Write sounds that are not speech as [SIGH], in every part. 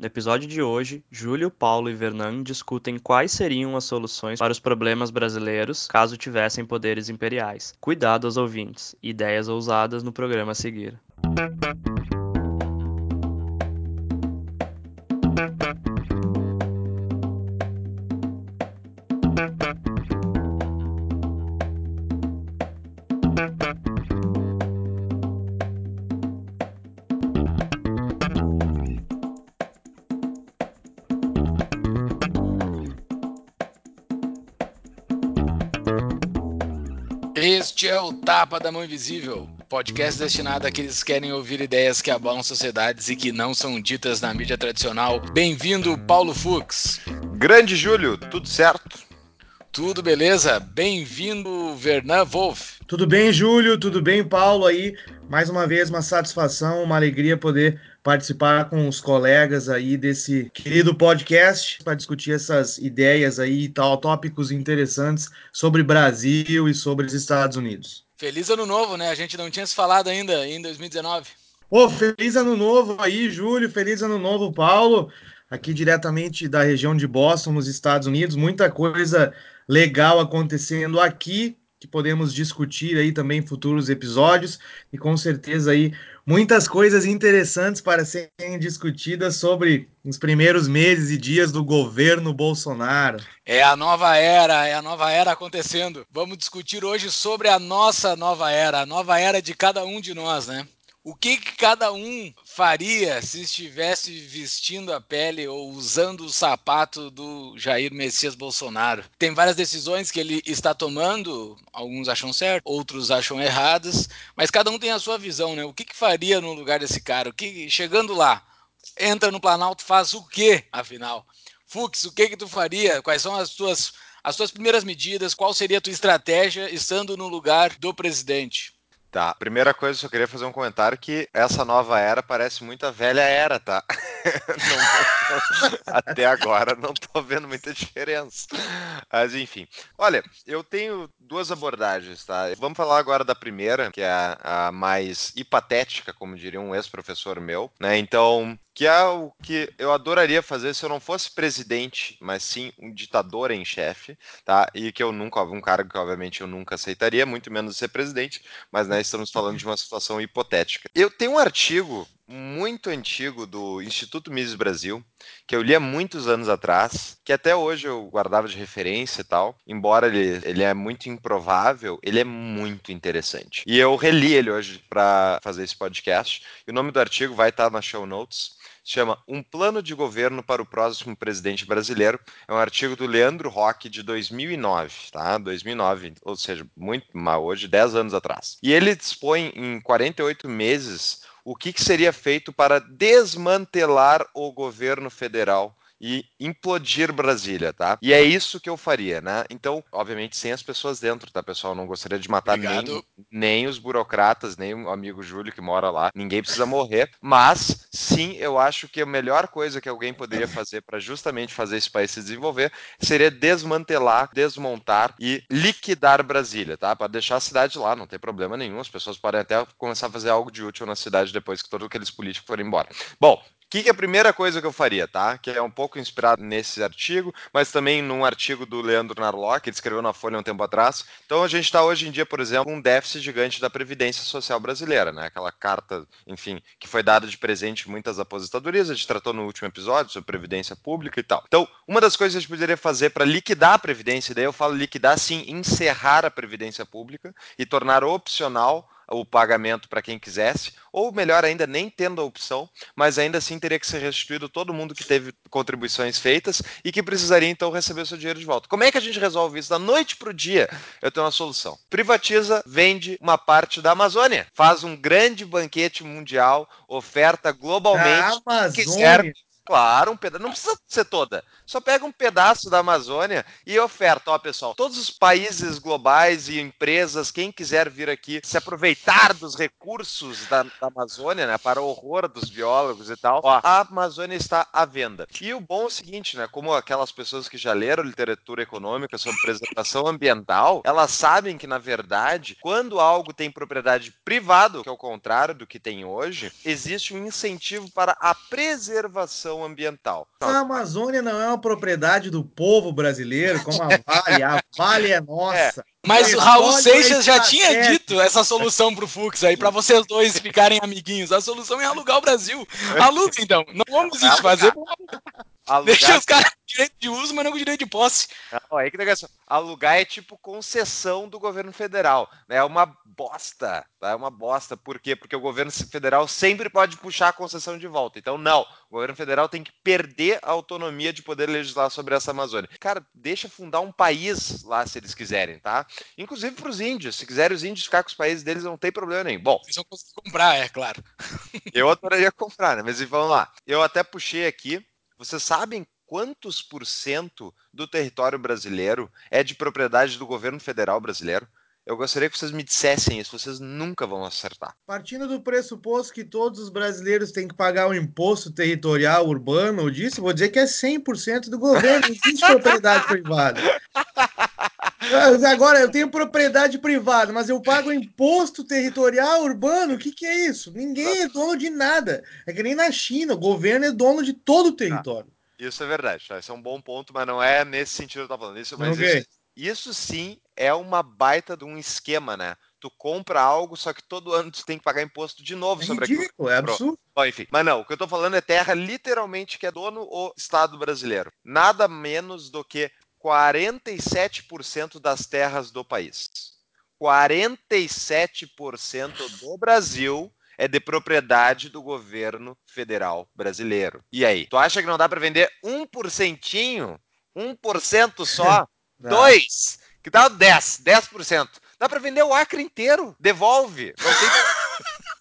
No episódio de hoje, Júlio, Paulo e Vernan discutem quais seriam as soluções para os problemas brasileiros caso tivessem poderes imperiais. Cuidado aos ouvintes, ideias ousadas no programa a seguir. Tapa da Mão Invisível, podcast destinado àqueles que querem ouvir ideias que abalam sociedades e que não são ditas na mídia tradicional. Bem-vindo, Paulo Fux. Grande Júlio, tudo certo? Tudo beleza? Bem-vindo, Vernan Wolf. Tudo bem, Júlio? Tudo bem, Paulo? Aí, mais uma vez, uma satisfação, uma alegria poder participar com os colegas aí desse querido podcast para discutir essas ideias aí e tal, tópicos interessantes sobre Brasil e sobre os Estados Unidos. Feliz ano novo, né? A gente não tinha se falado ainda em 2019. Ô, feliz ano novo aí, Júlio. Feliz ano novo, Paulo. Aqui diretamente da região de Boston, nos Estados Unidos. Muita coisa legal acontecendo aqui que podemos discutir aí também futuros episódios e com certeza aí muitas coisas interessantes para serem discutidas sobre os primeiros meses e dias do governo Bolsonaro. É a nova era, é a nova era acontecendo. Vamos discutir hoje sobre a nossa nova era, a nova era de cada um de nós, né? O que, que, cada um faria se estivesse vestindo a pele ou usando o sapato do Jair Messias Bolsonaro? Tem várias decisões que ele está tomando, alguns acham certo, outros acham erradas, mas cada um tem a sua visão, né? O que, que faria no lugar desse cara? O que chegando lá, entra no Planalto, faz o quê, afinal? Fux, o que que tu faria? Quais são as tuas as tuas primeiras medidas? Qual seria a tua estratégia estando no lugar do presidente? Tá, primeira coisa, eu só queria fazer um comentário que essa nova era parece muito a velha era, tá? [LAUGHS] não, até agora não tô vendo muita diferença. Mas enfim, olha, eu tenho duas abordagens, tá? Vamos falar agora da primeira, que é a, mais hipotética, como diria um ex-professor meu, né? Então, que é o que eu adoraria fazer se eu não fosse presidente, mas sim um ditador em chefe, tá? E que eu nunca, um cargo que obviamente eu nunca aceitaria, muito menos ser presidente, mas né, estamos falando de uma situação hipotética. Eu tenho um artigo muito antigo do Instituto Mises Brasil, que eu li há muitos anos atrás, que até hoje eu guardava de referência e tal, embora ele, ele é muito improvável, ele é muito interessante. E eu reli ele hoje para fazer esse podcast, e o nome do artigo vai estar na show notes, chama Um Plano de Governo para o Próximo Presidente Brasileiro. É um artigo do Leandro Roque de 2009, tá? 2009, ou seja, muito mal, hoje, 10 anos atrás. E ele dispõe em 48 meses o que, que seria feito para desmantelar o governo federal e implodir Brasília, tá? E é isso que eu faria, né? Então, obviamente, sem as pessoas dentro, tá, pessoal? Não gostaria de matar nem, nem os burocratas, nem o amigo Júlio que mora lá. Ninguém precisa morrer. Mas, sim, eu acho que a melhor coisa que alguém poderia fazer para justamente fazer esse país se desenvolver seria desmantelar, desmontar e liquidar Brasília, tá? Para deixar a cidade lá, não tem problema nenhum. As pessoas podem até começar a fazer algo de útil na cidade depois que todos aqueles políticos forem embora. Bom, que, que é a primeira coisa que eu faria, tá? Que é um pouco inspirado nesse artigo, mas também num artigo do Leandro Narlock, que ele escreveu na Folha um tempo atrás. Então a gente está hoje em dia, por exemplo, um déficit gigante da Previdência Social brasileira, né? Aquela carta, enfim, que foi dada de presente em muitas aposentadorias, a gente tratou no último episódio sobre Previdência Pública e tal. Então, uma das coisas que a gente poderia fazer para liquidar a Previdência, daí eu falo liquidar, sim, encerrar a Previdência Pública e tornar opcional o pagamento para quem quisesse, ou melhor ainda, nem tendo a opção, mas ainda assim teria que ser restituído todo mundo que teve contribuições feitas e que precisaria então receber seu dinheiro de volta. Como é que a gente resolve isso? Da noite para o dia, eu tenho uma solução. Privatiza, vende uma parte da Amazônia, faz um grande banquete mundial, oferta globalmente. A Amazônia. Claro, um pedaço. Não precisa ser toda. Só pega um pedaço da Amazônia e oferta. Ó, pessoal, todos os países globais e empresas, quem quiser vir aqui se aproveitar dos recursos da, da Amazônia, né? Para o horror dos biólogos e tal, ó, a Amazônia está à venda. E o bom é o seguinte, né? Como aquelas pessoas que já leram literatura econômica sobre preservação ambiental, elas sabem que, na verdade, quando algo tem propriedade privada, que é o contrário do que tem hoje, existe um incentivo para a preservação ambiental. A Amazônia não é uma propriedade do povo brasileiro, como a Vale. A Vale é [LAUGHS] nossa. É. Mas o Raul Seixas já tinha dito essa solução pro Fux aí, para vocês dois ficarem amiguinhos. A solução é alugar o Brasil. Aluga então. Não vamos fazer. [LAUGHS] Alugar... Deixa os caras com direito de uso, mas não com direito de posse. Não, aí que negócio. Alugar é tipo concessão do governo federal. Né? É uma bosta. Tá? É uma bosta. Por quê? Porque o governo federal sempre pode puxar a concessão de volta. Então, não. O governo federal tem que perder a autonomia de poder legislar sobre essa Amazônia. Cara, deixa fundar um país lá se eles quiserem, tá? Inclusive para os índios. Se quiserem os índios ficar com os países deles, não tem problema nenhum. Bom. Eles vão conseguir comprar, é claro. eu adoraria comprar, né? Mas vamos lá. Eu até puxei aqui vocês sabem quantos por cento do território brasileiro é de propriedade do governo federal brasileiro? Eu gostaria que vocês me dissessem isso, vocês nunca vão acertar. Partindo do pressuposto que todos os brasileiros têm que pagar o imposto territorial urbano disso, vou dizer que é 100% do governo, não existe propriedade [LAUGHS] privada. Agora, eu tenho propriedade privada, mas eu pago imposto territorial urbano? O que, que é isso? Ninguém é dono de nada. É que nem na China, o governo é dono de todo o território. Ah, isso é verdade, tá? esse é um bom ponto, mas não é nesse sentido que eu tô falando. Isso, mas okay. isso, isso sim é uma baita de um esquema, né? tu compra algo, só que todo ano tu tem que pagar imposto de novo é sobre ridículo, aquilo. É absurdo. Bom, enfim. Mas não, o que eu tô falando é terra literalmente que é dono o Estado brasileiro. Nada menos do que 47% das terras do país. 47% do Brasil é de propriedade do governo federal brasileiro. E aí, tu acha que não dá para vender 1%? 1% só? [LAUGHS] 2? Que tal 10? 10%. Dá para vender o Acre inteiro. Devolve. Não tem...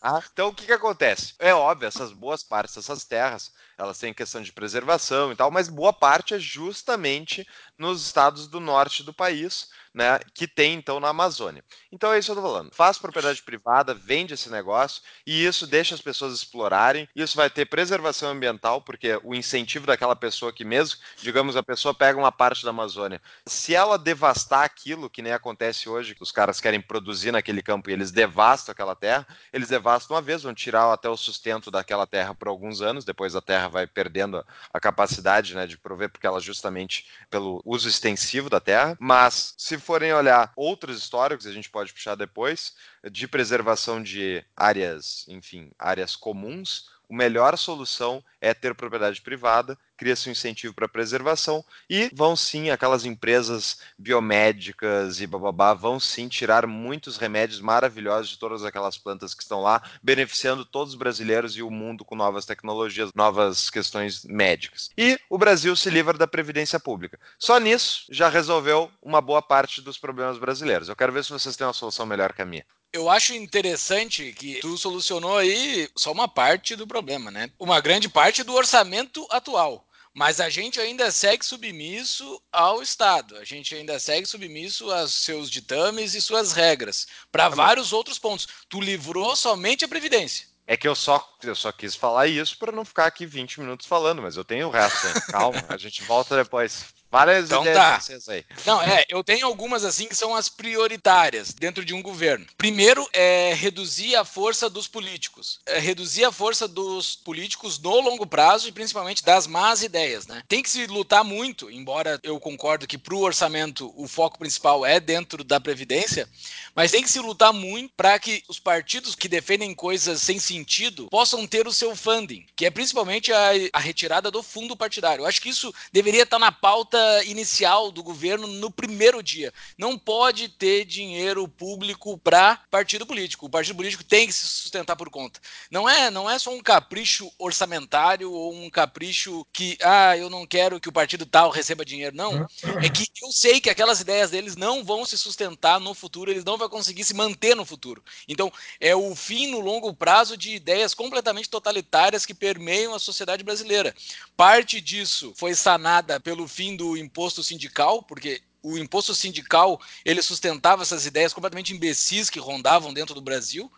ah, então o que, que acontece? É óbvio, essas boas partes dessas terras elas têm questão de preservação e tal, mas boa parte é justamente nos estados do norte do país, né, que tem então na Amazônia. Então é isso que eu tô falando. Faz propriedade privada, vende esse negócio e isso deixa as pessoas explorarem. Isso vai ter preservação ambiental, porque o incentivo daquela pessoa que mesmo, digamos, a pessoa pega uma parte da Amazônia, se ela devastar aquilo, que nem acontece hoje, que os caras querem produzir naquele campo e eles devastam aquela terra, eles devastam uma vez, vão tirar até o sustento daquela terra por alguns anos, depois a terra vai perdendo a capacidade né, de prover, porque ela justamente pelo uso extensivo da terra. Mas se forem olhar outros históricos, a gente pode puxar depois, de preservação de áreas, enfim, áreas comuns, a melhor solução é ter propriedade privada, cria-se um incentivo para preservação e vão sim, aquelas empresas biomédicas e bababá, vão sim tirar muitos remédios maravilhosos de todas aquelas plantas que estão lá, beneficiando todos os brasileiros e o mundo com novas tecnologias, novas questões médicas. E o Brasil se livra da previdência pública. Só nisso já resolveu uma boa parte dos problemas brasileiros. Eu quero ver se vocês têm uma solução melhor que a minha. Eu acho interessante que tu solucionou aí só uma parte do problema, né? Uma grande parte do orçamento atual. Mas a gente ainda segue submisso ao Estado, a gente ainda segue submisso aos seus ditames e suas regras, para vários outros pontos. Tu livrou somente a Previdência. É que eu só, eu só quis falar isso para não ficar aqui 20 minutos falando, mas eu tenho o resto. Hein? Calma, a gente volta depois. Várias então, ideias tá. aí. Não, é, eu tenho algumas assim que são as prioritárias dentro de um governo. Primeiro é reduzir a força dos políticos. É reduzir a força dos políticos no longo prazo e principalmente das más ideias, né? Tem que se lutar muito, embora eu concordo que para o orçamento o foco principal é dentro da previdência, mas tem que se lutar muito para que os partidos que defendem coisas sem sentido possam ter o seu funding, que é principalmente a, a retirada do fundo partidário. Eu acho que isso deveria estar na pauta inicial do governo no primeiro dia. Não pode ter dinheiro público para partido político. O partido político tem que se sustentar por conta. Não é, não é só um capricho orçamentário ou um capricho que, ah, eu não quero que o partido tal receba dinheiro. Não. É que eu sei que aquelas ideias deles não vão se sustentar no futuro, eles não vão conseguir se manter no futuro. Então, é o fim no longo prazo de ideias completamente totalitárias que permeiam a sociedade brasileira. Parte disso foi sanada pelo fim do imposto sindical, porque o imposto sindical ele sustentava essas ideias completamente imbecis que rondavam dentro do Brasil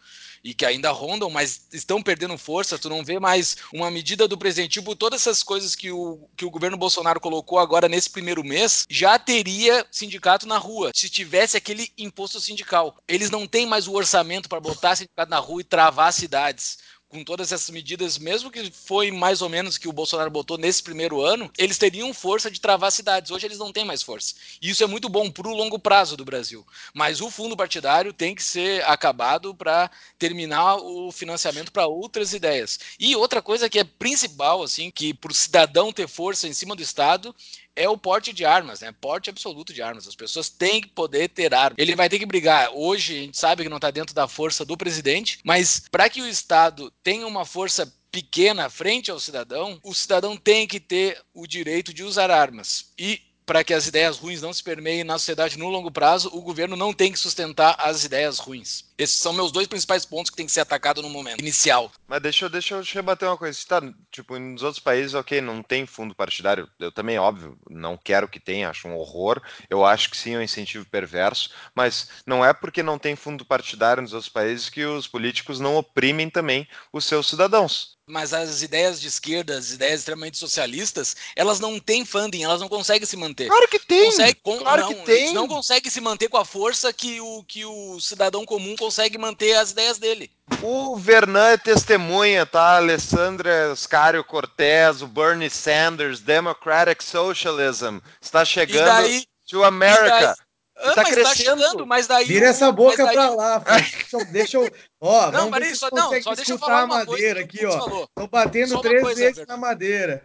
e que ainda rondam, mas estão perdendo força. Tu não vê mais uma medida do presidente, tipo, todas essas coisas que o, que o governo Bolsonaro colocou agora nesse primeiro mês, já teria sindicato na rua, se tivesse aquele imposto sindical. Eles não têm mais o orçamento para botar sindicato na rua e travar cidades com todas essas medidas, mesmo que foi mais ou menos que o Bolsonaro botou nesse primeiro ano, eles teriam força de travar cidades. Hoje eles não têm mais força. E isso é muito bom para o longo prazo do Brasil. Mas o fundo partidário tem que ser acabado para terminar o financiamento para outras ideias. E outra coisa que é principal, assim, que para o cidadão ter força em cima do Estado é o porte de armas, né? Porte absoluto de armas. As pessoas têm que poder ter armas. Ele vai ter que brigar. Hoje a gente sabe que não está dentro da força do presidente, mas para que o Estado tenha uma força pequena frente ao cidadão, o cidadão tem que ter o direito de usar armas. E para que as ideias ruins não se permeiem na sociedade no longo prazo, o governo não tem que sustentar as ideias ruins. Esses são meus dois principais pontos que tem que ser atacado no momento inicial. Mas deixa, deixa eu rebater uma coisa. Tá, tipo, nos outros países, ok, não tem fundo partidário. Eu também, óbvio, não quero que tenha, acho um horror. Eu acho que sim, é um incentivo perverso. Mas não é porque não tem fundo partidário nos outros países que os políticos não oprimem também os seus cidadãos mas as ideias de esquerda, as ideias extremamente socialistas, elas não têm funding, elas não conseguem se manter. Claro que tem! Consegue, com, claro não, que tem! Não consegue se manter com a força que o, que o cidadão comum consegue manter as ideias dele. O Vernan é testemunha, tá? Alessandra Oscario Cortez, o Bernie Sanders, Democratic Socialism, está chegando daí, to America. Ah, tá mas crescendo. tá chegando, mas daí. Vira essa boca daí... pra lá, deixa eu. Deixa eu ó, não, Maria, só, não, só deixa eu falar a madeira aqui, ó. Tô batendo três coisa, vezes na madeira.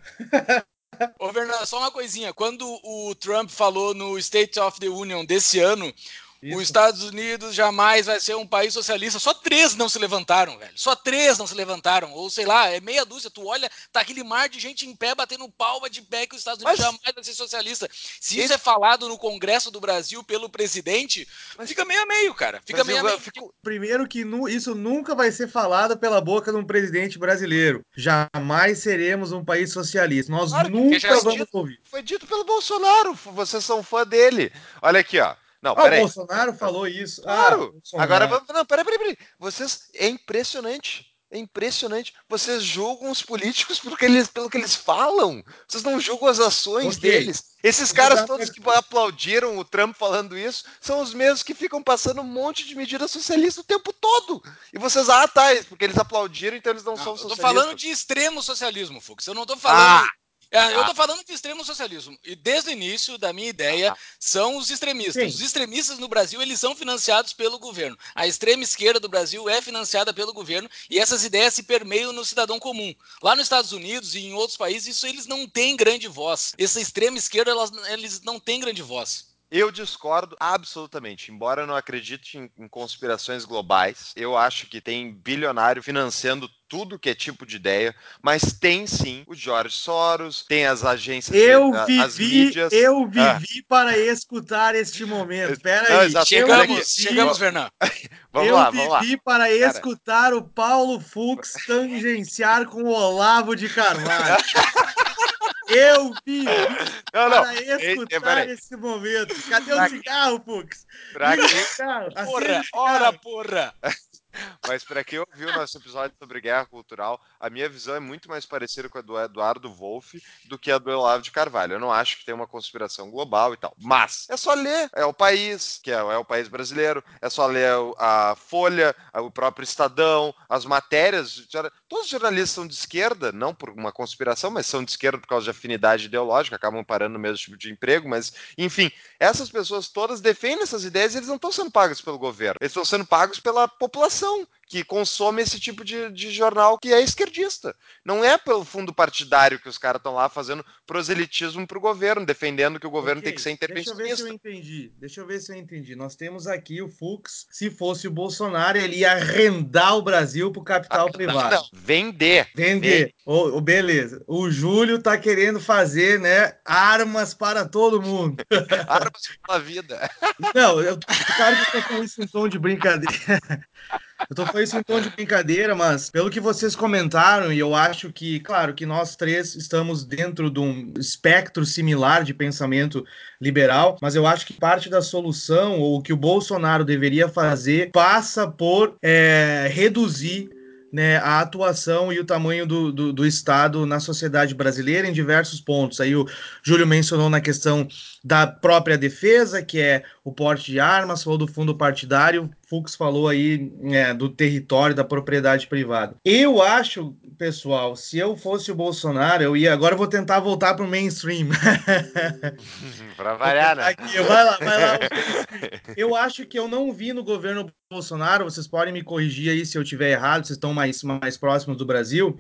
Ô, Fernando, só uma coisinha. Quando o Trump falou no State of the Union desse ano, isso. Os Estados Unidos jamais vai ser um país socialista. Só três não se levantaram, velho. Só três não se levantaram. Ou sei lá, é meia dúzia. Tu olha, tá aquele mar de gente em pé batendo palma de pé que os Estados Unidos Mas... jamais vai ser socialista. Se isso é falado no Congresso do Brasil pelo presidente, Mas... fica meio a meio, cara. Fica meio a meio. Fico... Primeiro que nu... isso nunca vai ser falado pela boca de um presidente brasileiro. Jamais seremos um país socialista. Nós claro, nunca vamos dito, ouvir. Foi dito pelo Bolsonaro. Vocês são fã dele. Olha aqui, ó. Não, ah, o Bolsonaro falou isso. Claro. Ah, Agora vamos. Não, peraí, peraí, peraí. Vocês. É impressionante. É impressionante. Vocês julgam os políticos pelo que eles, pelo que eles falam. Vocês não julgam as ações okay. deles. Esses caras todos que aplaudiram o Trump falando isso são os mesmos que ficam passando um monte de medidas socialistas o tempo todo. E vocês, ah, tá, porque eles aplaudiram, então eles não, não são socialistas. Eu tô falando de extremo socialismo, Fux. Eu não tô falando. Ah. É, eu estou ah. falando de extremo socialismo. E desde o início da minha ideia ah. são os extremistas. Sim. Os extremistas no Brasil, eles são financiados pelo governo. A extrema esquerda do Brasil é financiada pelo governo e essas ideias se permeiam no cidadão comum. Lá nos Estados Unidos e em outros países, isso eles não têm grande voz. Essa extrema esquerda, elas, eles não têm grande voz. Eu discordo absolutamente. Embora eu não acredite em, em, conspirações globais, eu acho que tem bilionário financiando tudo que é tipo de ideia, mas tem sim o George Soros, tem as agências, eu vivi, as mídias. Eu ah. vivi ah. para escutar este momento. Espera aí. Chegamos, chegamos, Fernando. [LAUGHS] vamos eu lá, vamos lá. Eu vivi para Cara. escutar o Paulo Fux tangenciar com o Olavo de Carvalho. [LAUGHS] Eu vi não, não. para escutar esse momento. Cadê o cigarro, Fux? Pra quem... Porra, ora, porra! Mas para quem ouviu o nosso episódio sobre guerra cultural, a minha visão é muito mais parecida com a do Eduardo Wolff do que a do Olavo de Carvalho. Eu não acho que tem uma conspiração global e tal. Mas é só ler. É o país, que é, é o país brasileiro, é só ler a Folha, o próprio Estadão, as matérias. Todos os jornalistas são de esquerda, não por uma conspiração, mas são de esquerda por causa de afinidade ideológica, acabam parando no mesmo tipo de emprego, mas enfim, essas pessoas todas defendem essas ideias e eles não estão sendo pagos pelo governo, eles estão sendo pagos pela população que consome esse tipo de, de jornal que é esquerdista. Não é pelo fundo partidário que os caras estão lá fazendo proselitismo para o governo, defendendo que o governo okay, tem que ser intervencionista. Deixa eu ver se eu entendi. Deixa eu ver se eu entendi. Nós temos aqui o Fux. Se fosse o Bolsonaro, ele ia arrendar o Brasil para o capital ah, privado. Não, vender. Vender. Oh, oh, beleza. O Júlio está querendo fazer, né, armas para todo mundo. [LAUGHS] armas para a vida. Não, eu, claro que eu tô com isso em tom de brincadeira. [LAUGHS] Eu tô falando isso em tom de brincadeira, mas pelo que vocês comentaram, e eu acho que, claro, que nós três estamos dentro de um espectro similar de pensamento liberal, mas eu acho que parte da solução, ou o que o Bolsonaro deveria fazer, passa por é, reduzir né, a atuação e o tamanho do, do, do, Estado na sociedade brasileira em diversos pontos. Aí o Júlio mencionou na questão da própria defesa, que é o porte de armas, falou do fundo partidário, Fux falou aí é, do território, da propriedade privada. Eu acho, pessoal, se eu fosse o Bolsonaro, eu ia. Agora eu vou tentar voltar para o mainstream. para variar, né? Aqui, vai lá, vai lá. Eu acho que eu não vi no governo Bolsonaro, vocês podem me corrigir aí se eu estiver errado, vocês estão mais, mais próximos do Brasil.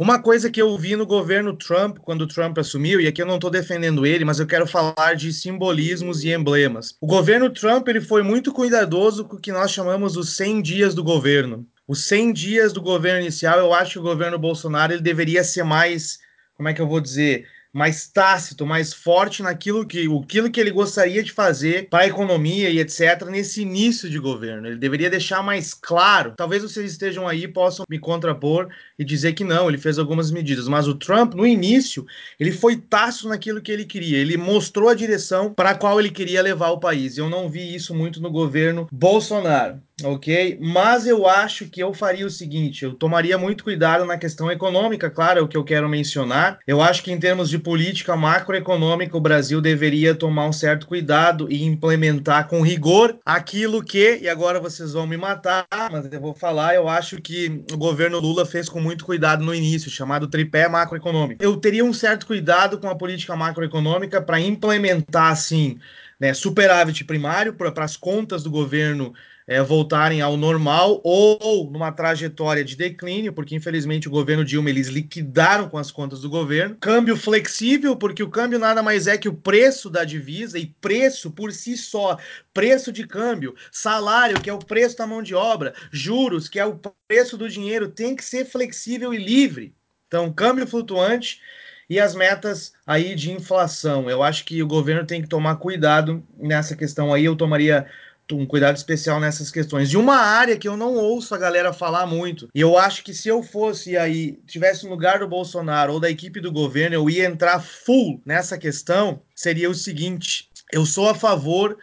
Uma coisa que eu vi no governo Trump, quando o Trump assumiu, e aqui eu não estou defendendo ele, mas eu quero falar de simbolismos e emblemas. O governo Trump ele foi muito cuidadoso com o que nós chamamos os 100 dias do governo. Os 100 dias do governo inicial, eu acho que o governo Bolsonaro ele deveria ser mais, como é que eu vou dizer, mais tácito, mais forte naquilo que, aquilo que ele gostaria de fazer para a economia e etc. nesse início de governo. Ele deveria deixar mais claro. Talvez vocês estejam aí possam me contrapor e dizer que não, ele fez algumas medidas, mas o Trump no início ele foi tácito naquilo que ele queria. Ele mostrou a direção para a qual ele queria levar o país. Eu não vi isso muito no governo Bolsonaro ok? Mas eu acho que eu faria o seguinte: eu tomaria muito cuidado na questão econômica, claro, é o que eu quero mencionar. Eu acho que em termos de política macroeconômica, o Brasil deveria tomar um certo cuidado e implementar com rigor aquilo que, e agora vocês vão me matar, mas eu vou falar, eu acho que o governo Lula fez com muito cuidado no início, chamado tripé macroeconômico. Eu teria um certo cuidado com a política macroeconômica para implementar, assim, né, superávit primário para as contas do governo é, voltarem ao normal ou numa trajetória de declínio, porque infelizmente o governo Dilma eles liquidaram com as contas do governo. Câmbio flexível, porque o câmbio nada mais é que o preço da divisa e preço por si só, preço de câmbio, salário, que é o preço da mão de obra, juros, que é o preço do dinheiro, tem que ser flexível e livre. Então, câmbio flutuante e as metas aí de inflação. Eu acho que o governo tem que tomar cuidado nessa questão aí. Eu tomaria um cuidado especial nessas questões. De uma área que eu não ouço a galera falar muito. E eu acho que se eu fosse aí, tivesse no lugar do Bolsonaro ou da equipe do governo, eu ia entrar full nessa questão, seria o seguinte: eu sou a favor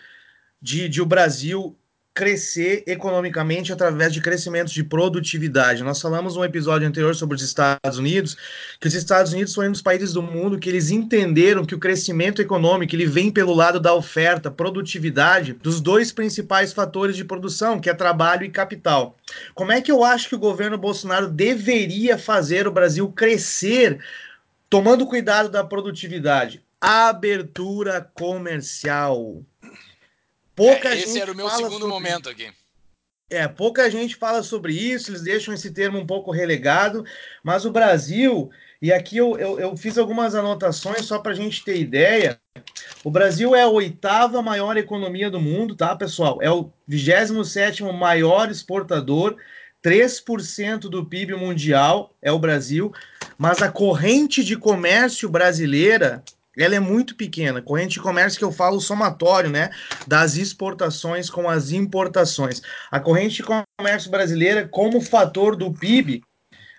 de, de o Brasil crescer economicamente através de crescimento de produtividade. Nós falamos no episódio anterior sobre os Estados Unidos, que os Estados Unidos foram um dos países do mundo que eles entenderam que o crescimento econômico ele vem pelo lado da oferta, produtividade, dos dois principais fatores de produção, que é trabalho e capital. Como é que eu acho que o governo Bolsonaro deveria fazer o Brasil crescer tomando cuidado da produtividade? Abertura comercial. Pouca é, esse era o meu segundo momento aqui. É, pouca gente fala sobre isso, eles deixam esse termo um pouco relegado, mas o Brasil, e aqui eu, eu, eu fiz algumas anotações só para a gente ter ideia. O Brasil é a oitava maior economia do mundo, tá, pessoal? É o 27 maior exportador, 3% do PIB mundial é o Brasil, mas a corrente de comércio brasileira ela é muito pequena. Corrente de comércio que eu falo somatório, né, das exportações com as importações. A corrente de comércio brasileira, como fator do PIB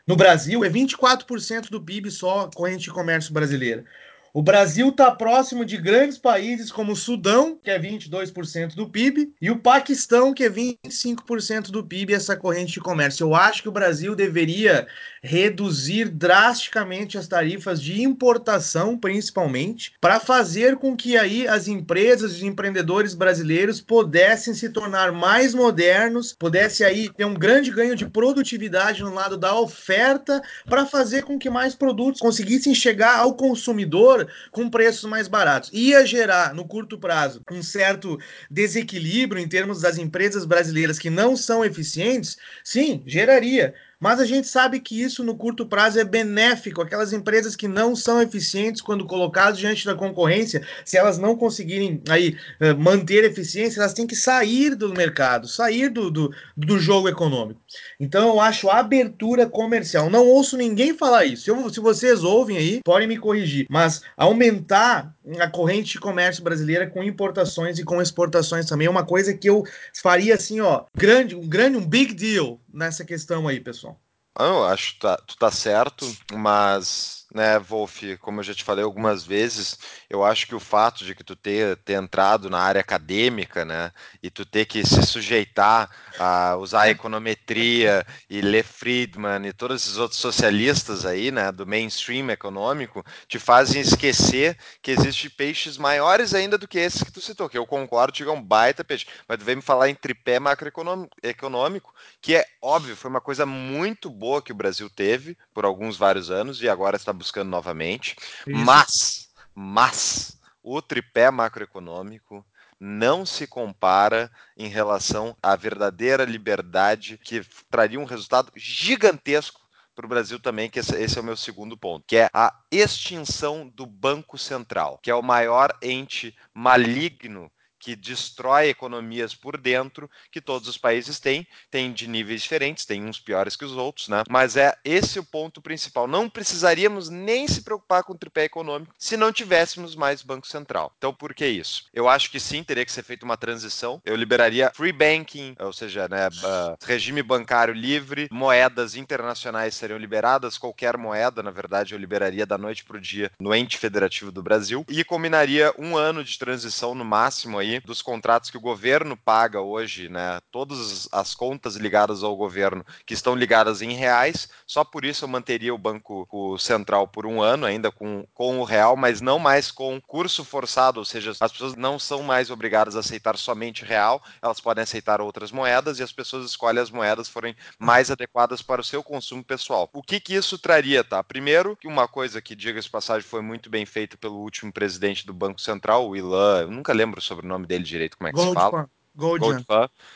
no Brasil, é 24% do PIB só corrente de comércio brasileira. O Brasil está próximo de grandes países como o Sudão, que é 22% do PIB, e o Paquistão, que é 25% do PIB, essa corrente de comércio. Eu acho que o Brasil deveria reduzir drasticamente as tarifas de importação, principalmente, para fazer com que aí as empresas, os empreendedores brasileiros pudessem se tornar mais modernos, pudesse aí ter um grande ganho de produtividade no lado da oferta, para fazer com que mais produtos conseguissem chegar ao consumidor com preços mais baratos. Ia gerar, no curto prazo, um certo desequilíbrio em termos das empresas brasileiras que não são eficientes? Sim, geraria mas a gente sabe que isso no curto prazo é benéfico. Aquelas empresas que não são eficientes quando colocadas diante da concorrência, se elas não conseguirem aí eh, manter eficiência, elas têm que sair do mercado, sair do, do, do jogo econômico. Então eu acho abertura comercial. Não ouço ninguém falar isso. Eu, se vocês ouvem aí, podem me corrigir. Mas aumentar a corrente de comércio brasileira com importações e com exportações também é uma coisa que eu faria assim, ó, grande, um grande, um big deal nessa questão aí, pessoal. Ah, eu acho que tá, tu tá certo, mas né, Wolf, como eu já te falei algumas vezes, eu acho que o fato de que tu ter, ter entrado na área acadêmica, né, e tu ter que se sujeitar a usar a econometria e ler Friedman e todos esses outros socialistas aí, né, do mainstream econômico, te fazem esquecer que existem peixes maiores ainda do que esses que tu citou, que eu concordo, que é um baita peixe, mas tu veio me falar em tripé macroeconômico, que é óbvio, foi uma coisa muito boa que o Brasil teve por alguns vários anos e agora está buscando novamente, Isso. mas, mas, o tripé macroeconômico não se compara em relação à verdadeira liberdade que traria um resultado gigantesco para o Brasil também, que esse, esse, é o meu segundo ponto, que é a extinção do Banco Central, que é o maior ente maligno que destrói economias por dentro que todos os países têm, tem de níveis diferentes, tem uns piores que os outros, né? Mas é esse o ponto principal. Não precisaríamos nem se preocupar com o tripé econômico se não tivéssemos mais Banco Central. Então, por que isso? Eu acho que sim, teria que ser feita uma transição. Eu liberaria free banking, ou seja, né, uh, regime bancário livre, moedas internacionais seriam liberadas, qualquer moeda, na verdade, eu liberaria da noite para o dia no ente federativo do Brasil e combinaria um ano de transição no máximo aí dos contratos que o governo paga hoje, né? Todas as contas ligadas ao governo que estão ligadas em reais, só por isso eu manteria o Banco Central por um ano, ainda com, com o real, mas não mais com curso forçado, ou seja, as pessoas não são mais obrigadas a aceitar somente real, elas podem aceitar outras moedas e as pessoas escolhem as moedas forem mais adequadas para o seu consumo pessoal. O que que isso traria, tá? Primeiro, que uma coisa que, diga-se passagem, foi muito bem feita pelo último presidente do Banco Central, o Ilan, eu nunca lembro sobre o nome dele direito, como é que Gold se fala. Gold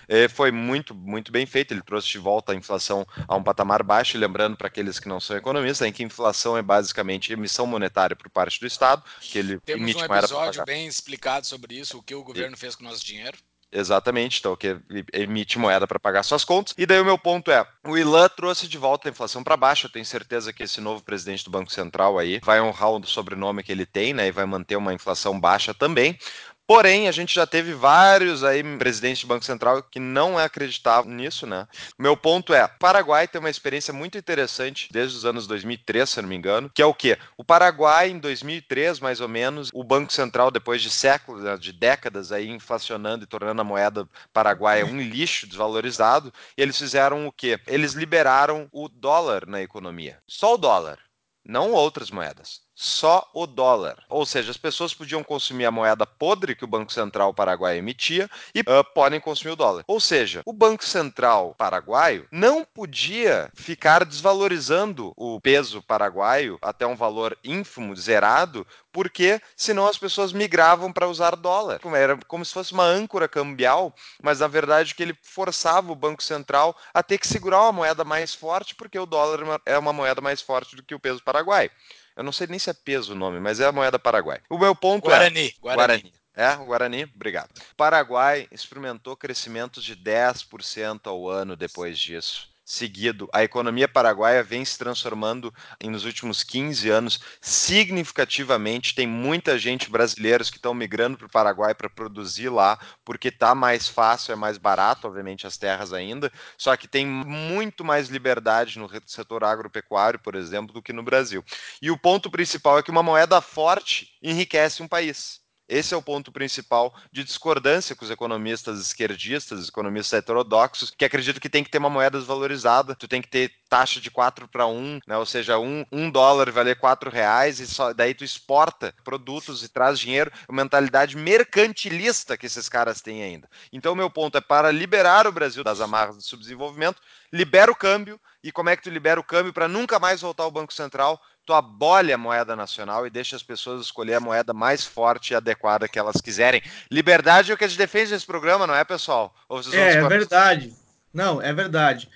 É, foi muito, muito bem feito. Ele trouxe de volta a inflação a um patamar baixo. lembrando para aqueles que não são economistas, em que inflação é basicamente emissão monetária por parte do Estado, que ele Temos emite um episódio bem explicado sobre isso, o que o governo e... fez com o nosso dinheiro. Exatamente, então que emite moeda para pagar suas contas. E daí o meu ponto é, o Ilan trouxe de volta a inflação para baixo. Eu tenho certeza que esse novo presidente do Banco Central aí vai honrar o sobrenome que ele tem, né, e vai manter uma inflação baixa também. Porém, a gente já teve vários aí presidentes de Banco Central que não acreditavam nisso, né? Meu ponto é, o Paraguai tem uma experiência muito interessante desde os anos 2003, se não me engano, que é o quê? O Paraguai, em 2003, mais ou menos, o Banco Central, depois de séculos, né, de décadas aí inflacionando e tornando a moeda paraguaia um lixo desvalorizado, eles fizeram o quê? Eles liberaram o dólar na economia. Só o dólar não outras moedas, só o dólar. Ou seja, as pessoas podiam consumir a moeda podre que o Banco Central Paraguaio emitia e uh, podem consumir o dólar. Ou seja, o Banco Central Paraguaio não podia ficar desvalorizando o peso paraguaio até um valor ínfimo, zerado, porque senão as pessoas migravam para usar dólar. Era como se fosse uma âncora cambial, mas na verdade que ele forçava o Banco Central a ter que segurar uma moeda mais forte, porque o dólar é uma moeda mais forte do que o peso paraguaio. Eu não sei nem se é peso o nome, mas é a moeda paraguai. O meu ponto Guarani, é. Guarani. Guarani. É, o Guarani, obrigado. Paraguai experimentou crescimentos de 10% ao ano depois disso seguido. A economia paraguaia vem se transformando nos últimos 15 anos significativamente. Tem muita gente brasileiros que estão migrando para o Paraguai para produzir lá, porque está mais fácil, é mais barato, obviamente, as terras ainda. Só que tem muito mais liberdade no setor agropecuário, por exemplo, do que no Brasil. E o ponto principal é que uma moeda forte enriquece um país. Esse é o ponto principal de discordância com os economistas esquerdistas, os economistas heterodoxos, que acreditam que tem que ter uma moeda desvalorizada, tu tem que ter taxa de 4 para 1, né? ou seja, um, um dólar valer 4 reais e só, daí tu exporta produtos e traz dinheiro, a mentalidade mercantilista que esses caras têm ainda. Então, meu ponto é para liberar o Brasil das amarras do subdesenvolvimento, libera o câmbio, e como é que tu libera o câmbio para nunca mais voltar ao Banco Central? Tu abole a moeda nacional e deixa as pessoas escolher a moeda mais forte e adequada que elas quiserem. Liberdade é o que a gente defende nesse programa, não é, pessoal? é, é verdade. Não, é verdade.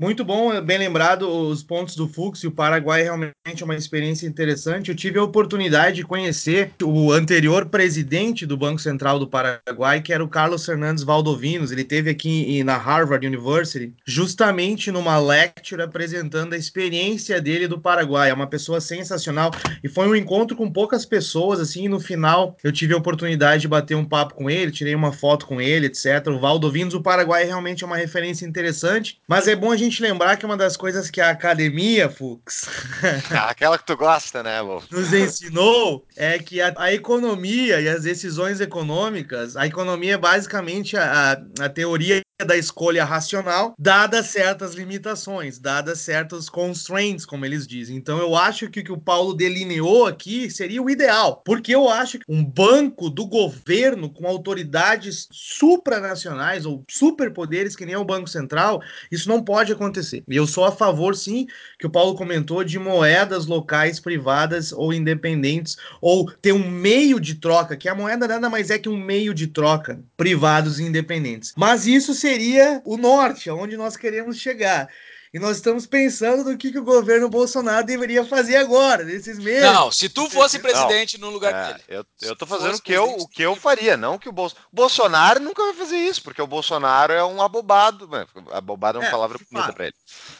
Muito bom, bem lembrado os pontos do Fux o Paraguai realmente é uma experiência interessante. Eu tive a oportunidade de conhecer o anterior presidente do Banco Central do Paraguai, que era o Carlos Fernandes Valdovinos. Ele teve aqui na Harvard University, justamente numa lecture apresentando a experiência dele do Paraguai. É uma pessoa sensacional e foi um encontro com poucas pessoas assim. no final, eu tive a oportunidade de bater um papo com ele, tirei uma foto com ele, etc. O Valdovinos, o Paraguai realmente é uma referência interessante, mas é bom a gente gente lembrar que uma das coisas que a academia, Fux, [LAUGHS] Aquela que tu gosta, né, Wolf? nos ensinou é que a, a economia e as decisões econômicas, a economia é basicamente a, a, a teoria da escolha racional, dadas certas limitações, dadas certos constraints, como eles dizem. Então eu acho que o que o Paulo delineou aqui seria o ideal, porque eu acho que um banco do governo com autoridades supranacionais ou superpoderes que nem o Banco Central, isso não pode acontecer. E eu sou a favor sim, que o Paulo comentou de moedas locais privadas ou independentes ou ter um meio de troca, que a moeda nada mais é que um meio de troca privados e independentes. Mas isso seria seria o norte, aonde nós queremos chegar. E nós estamos pensando no que, que o governo Bolsonaro deveria fazer agora, nesses meses. Não, se tu fosse presidente não, no lugar é, dele. Eu, eu tô fazendo o que eu, o que eu faria, não que o Bolsonaro. Bolsonaro nunca vai fazer isso, porque o Bolsonaro é um abobado. Abobado é uma é, palavra bonita para ele.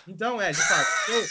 Então, é, de fato. [LAUGHS] Eu,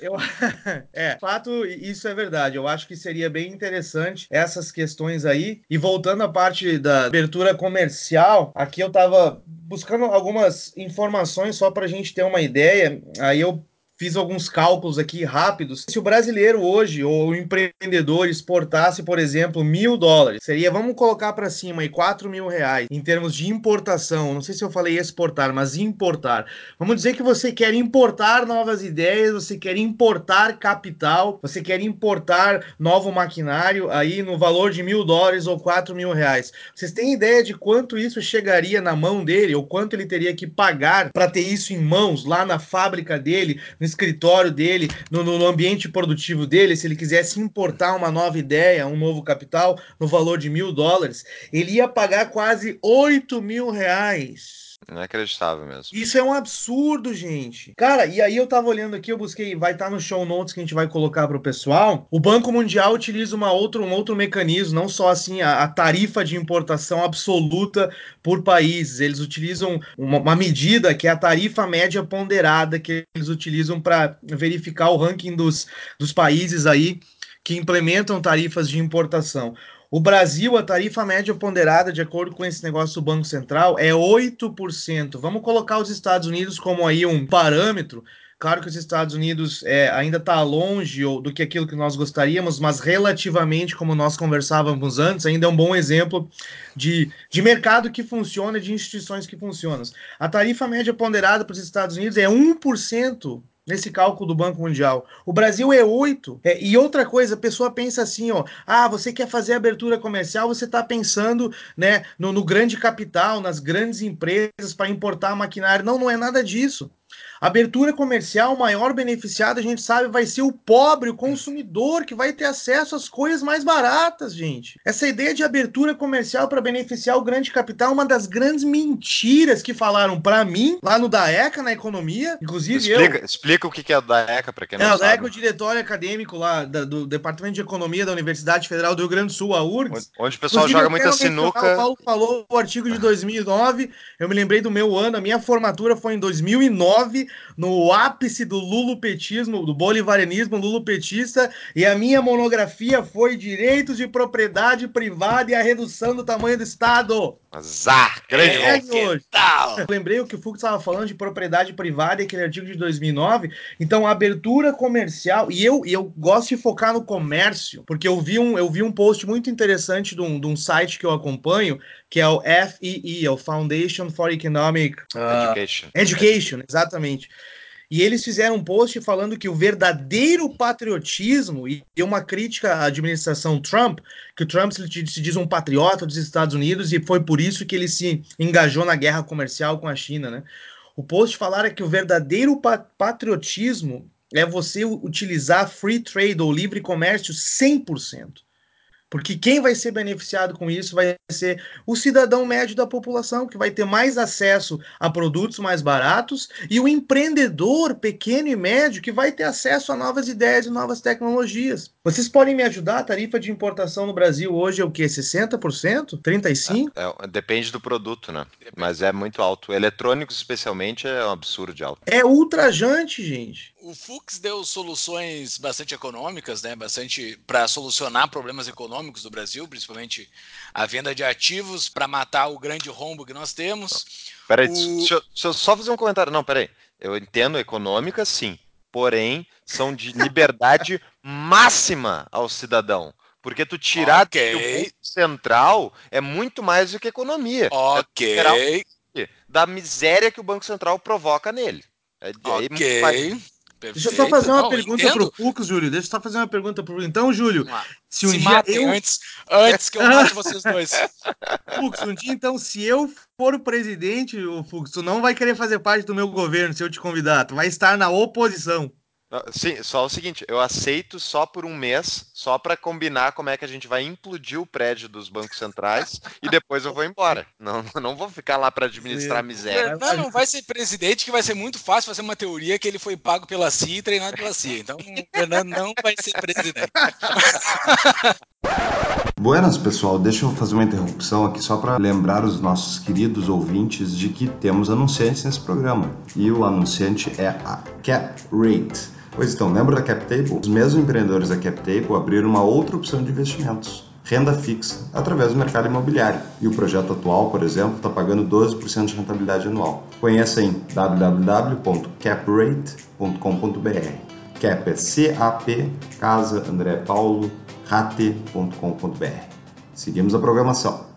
eu, [LAUGHS] é, fato, isso é verdade. Eu acho que seria bem interessante essas questões aí. E voltando à parte da abertura comercial, aqui eu tava buscando algumas informações só para a gente ter uma ideia. Aí eu fiz alguns cálculos aqui rápidos. Se o brasileiro hoje, ou o empreendedor, exportasse, por exemplo, mil dólares, seria, vamos colocar para cima aí, quatro mil reais em termos de importação. Não sei se eu falei exportar, mas importar. Vamos dizer que você quer importar novas ideias, você quer importar capital, você quer importar novo maquinário aí no valor de mil dólares ou quatro mil reais. Vocês têm ideia de quanto isso chegaria na mão dele, ou quanto ele teria que pagar para ter isso em mãos lá na fábrica dele, escritório dele, no, no, ambiente produtivo dele, se ele quisesse importar uma nova ideia, um novo capital, no valor de mil dólares, ele ia pagar quase 8 mil reais Inacreditável mesmo. Isso é um absurdo, gente. Cara, e aí eu tava olhando aqui, eu busquei, vai estar tá no show notes que a gente vai colocar pro pessoal. O Banco Mundial utiliza uma outro, um outro mecanismo, não só assim a, a tarifa de importação absoluta por países. Eles utilizam uma, uma, medida que é a tarifa média ponderada que eles utilizam para verificar o ranking dos, dos países aí que implementam tarifas de importação. O Brasil, a tarifa média ponderada, de acordo com esse negócio do Banco Central, é 8%. Vamos colocar os Estados Unidos como aí um parâmetro. Claro que os Estados Unidos é, ainda está longe do que aquilo que nós gostaríamos, mas relativamente, como nós conversávamos antes, ainda é um bom exemplo de, de mercado que funciona, de instituições que funcionam. A tarifa média ponderada para os Estados Unidos é 1% nesse cálculo do Banco Mundial. O Brasil é 8. É, e outra coisa, a pessoa pensa assim, ó, ah, você quer fazer abertura comercial, você está pensando, né, no, no grande capital, nas grandes empresas para importar maquinário. Não, não é nada disso. Abertura comercial, o maior beneficiado, a gente sabe, vai ser o pobre, o consumidor, que vai ter acesso às coisas mais baratas, gente. Essa ideia de abertura comercial para beneficiar o grande capital é uma das grandes mentiras que falaram para mim, lá no DAECA, na economia. Inclusive, explica, eu. Explica o que é o DAECA, para quem não é, sabe. É, o DAECA é o diretório acadêmico lá da, do Departamento de Economia da Universidade Federal do Rio Grande do Sul, a URGS. Onde, onde o pessoal joga muita sinuca. O Paulo falou o artigo de 2009, eu me lembrei do meu ano, a minha formatura foi em 2009, no ápice do lulupetismo, do bolivarianismo lulupetista, e a minha monografia foi Direitos de Propriedade Privada e a Redução do Tamanho do Estado. Azar, grande é, hoje. Lembrei o que o Fux estava falando de propriedade privada, aquele artigo de 2009. Então, abertura comercial, e eu, e eu gosto de focar no comércio, porque eu vi um, eu vi um post muito interessante de um, de um site que eu acompanho, que é o FEE, é o Foundation for Economic uh, Education. Education, exatamente. E eles fizeram um post falando que o verdadeiro patriotismo, e uma crítica à administração Trump, que o Trump se diz um patriota dos Estados Unidos e foi por isso que ele se engajou na guerra comercial com a China, né? O post falaram que o verdadeiro patriotismo é você utilizar free trade ou livre comércio 100%. Porque quem vai ser beneficiado com isso vai ser o cidadão médio da população, que vai ter mais acesso a produtos mais baratos, e o empreendedor pequeno e médio, que vai ter acesso a novas ideias e novas tecnologias. Vocês podem me ajudar? A tarifa de importação no Brasil hoje é o quê? 60%? 35%? É, é, depende do produto, né? Mas é muito alto. Eletrônicos, especialmente, é um absurdo de alto. É ultrajante, gente. O Fux deu soluções bastante econômicas, né? Bastante para solucionar problemas econômicos do Brasil, principalmente a venda de ativos para matar o grande rombo que nós temos. Peraí, o... deixa, deixa, eu só fazer um comentário. Não, peraí. Eu entendo econômica, sim. Porém, são de liberdade máxima ao cidadão. Porque tu tirar Ok. do Banco Central é muito mais do que economia. Ok, É da miséria que o Banco Central provoca nele. É, é ok. Deixa eu só fazer uma Não, pergunta entendo. pro Fux, Júlio. Deixa eu só fazer uma pergunta pro Então, Júlio, lá. se um Se dia eu. antes, antes que eu mate vocês dois. [LAUGHS] Fux, um dia, então, se eu for o presidente, o Fux, tu não vai querer fazer parte do meu governo se eu te convidar. Tu vai estar na oposição. Sim, só o seguinte, eu aceito só por um mês, só para combinar como é que a gente vai implodir o prédio dos bancos centrais e depois eu vou embora. Não, [LAUGHS] não vou ficar lá para administrar Sim. miséria. Não, não vai ser presidente, que vai ser muito fácil fazer uma teoria que ele foi pago pela CIA e treinado pela CIA. Então, o Fernando não vai ser presidente. [LAUGHS] Buenas, pessoal. Deixa eu fazer uma interrupção aqui só para lembrar os nossos queridos ouvintes de que temos anunciantes nesse programa. E o anunciante é a Cap Rate. Pois então, lembra da Cap Table? Os mesmos empreendedores da Cap Table abriram uma outra opção de investimentos. Renda fixa, através do mercado imobiliário. E o projeto atual, por exemplo, está pagando 12% de rentabilidade anual. Conheça em www.caprate.com.br. Cap é C-A-P, Casa André Paulo, rate.com.br. Seguimos a programação.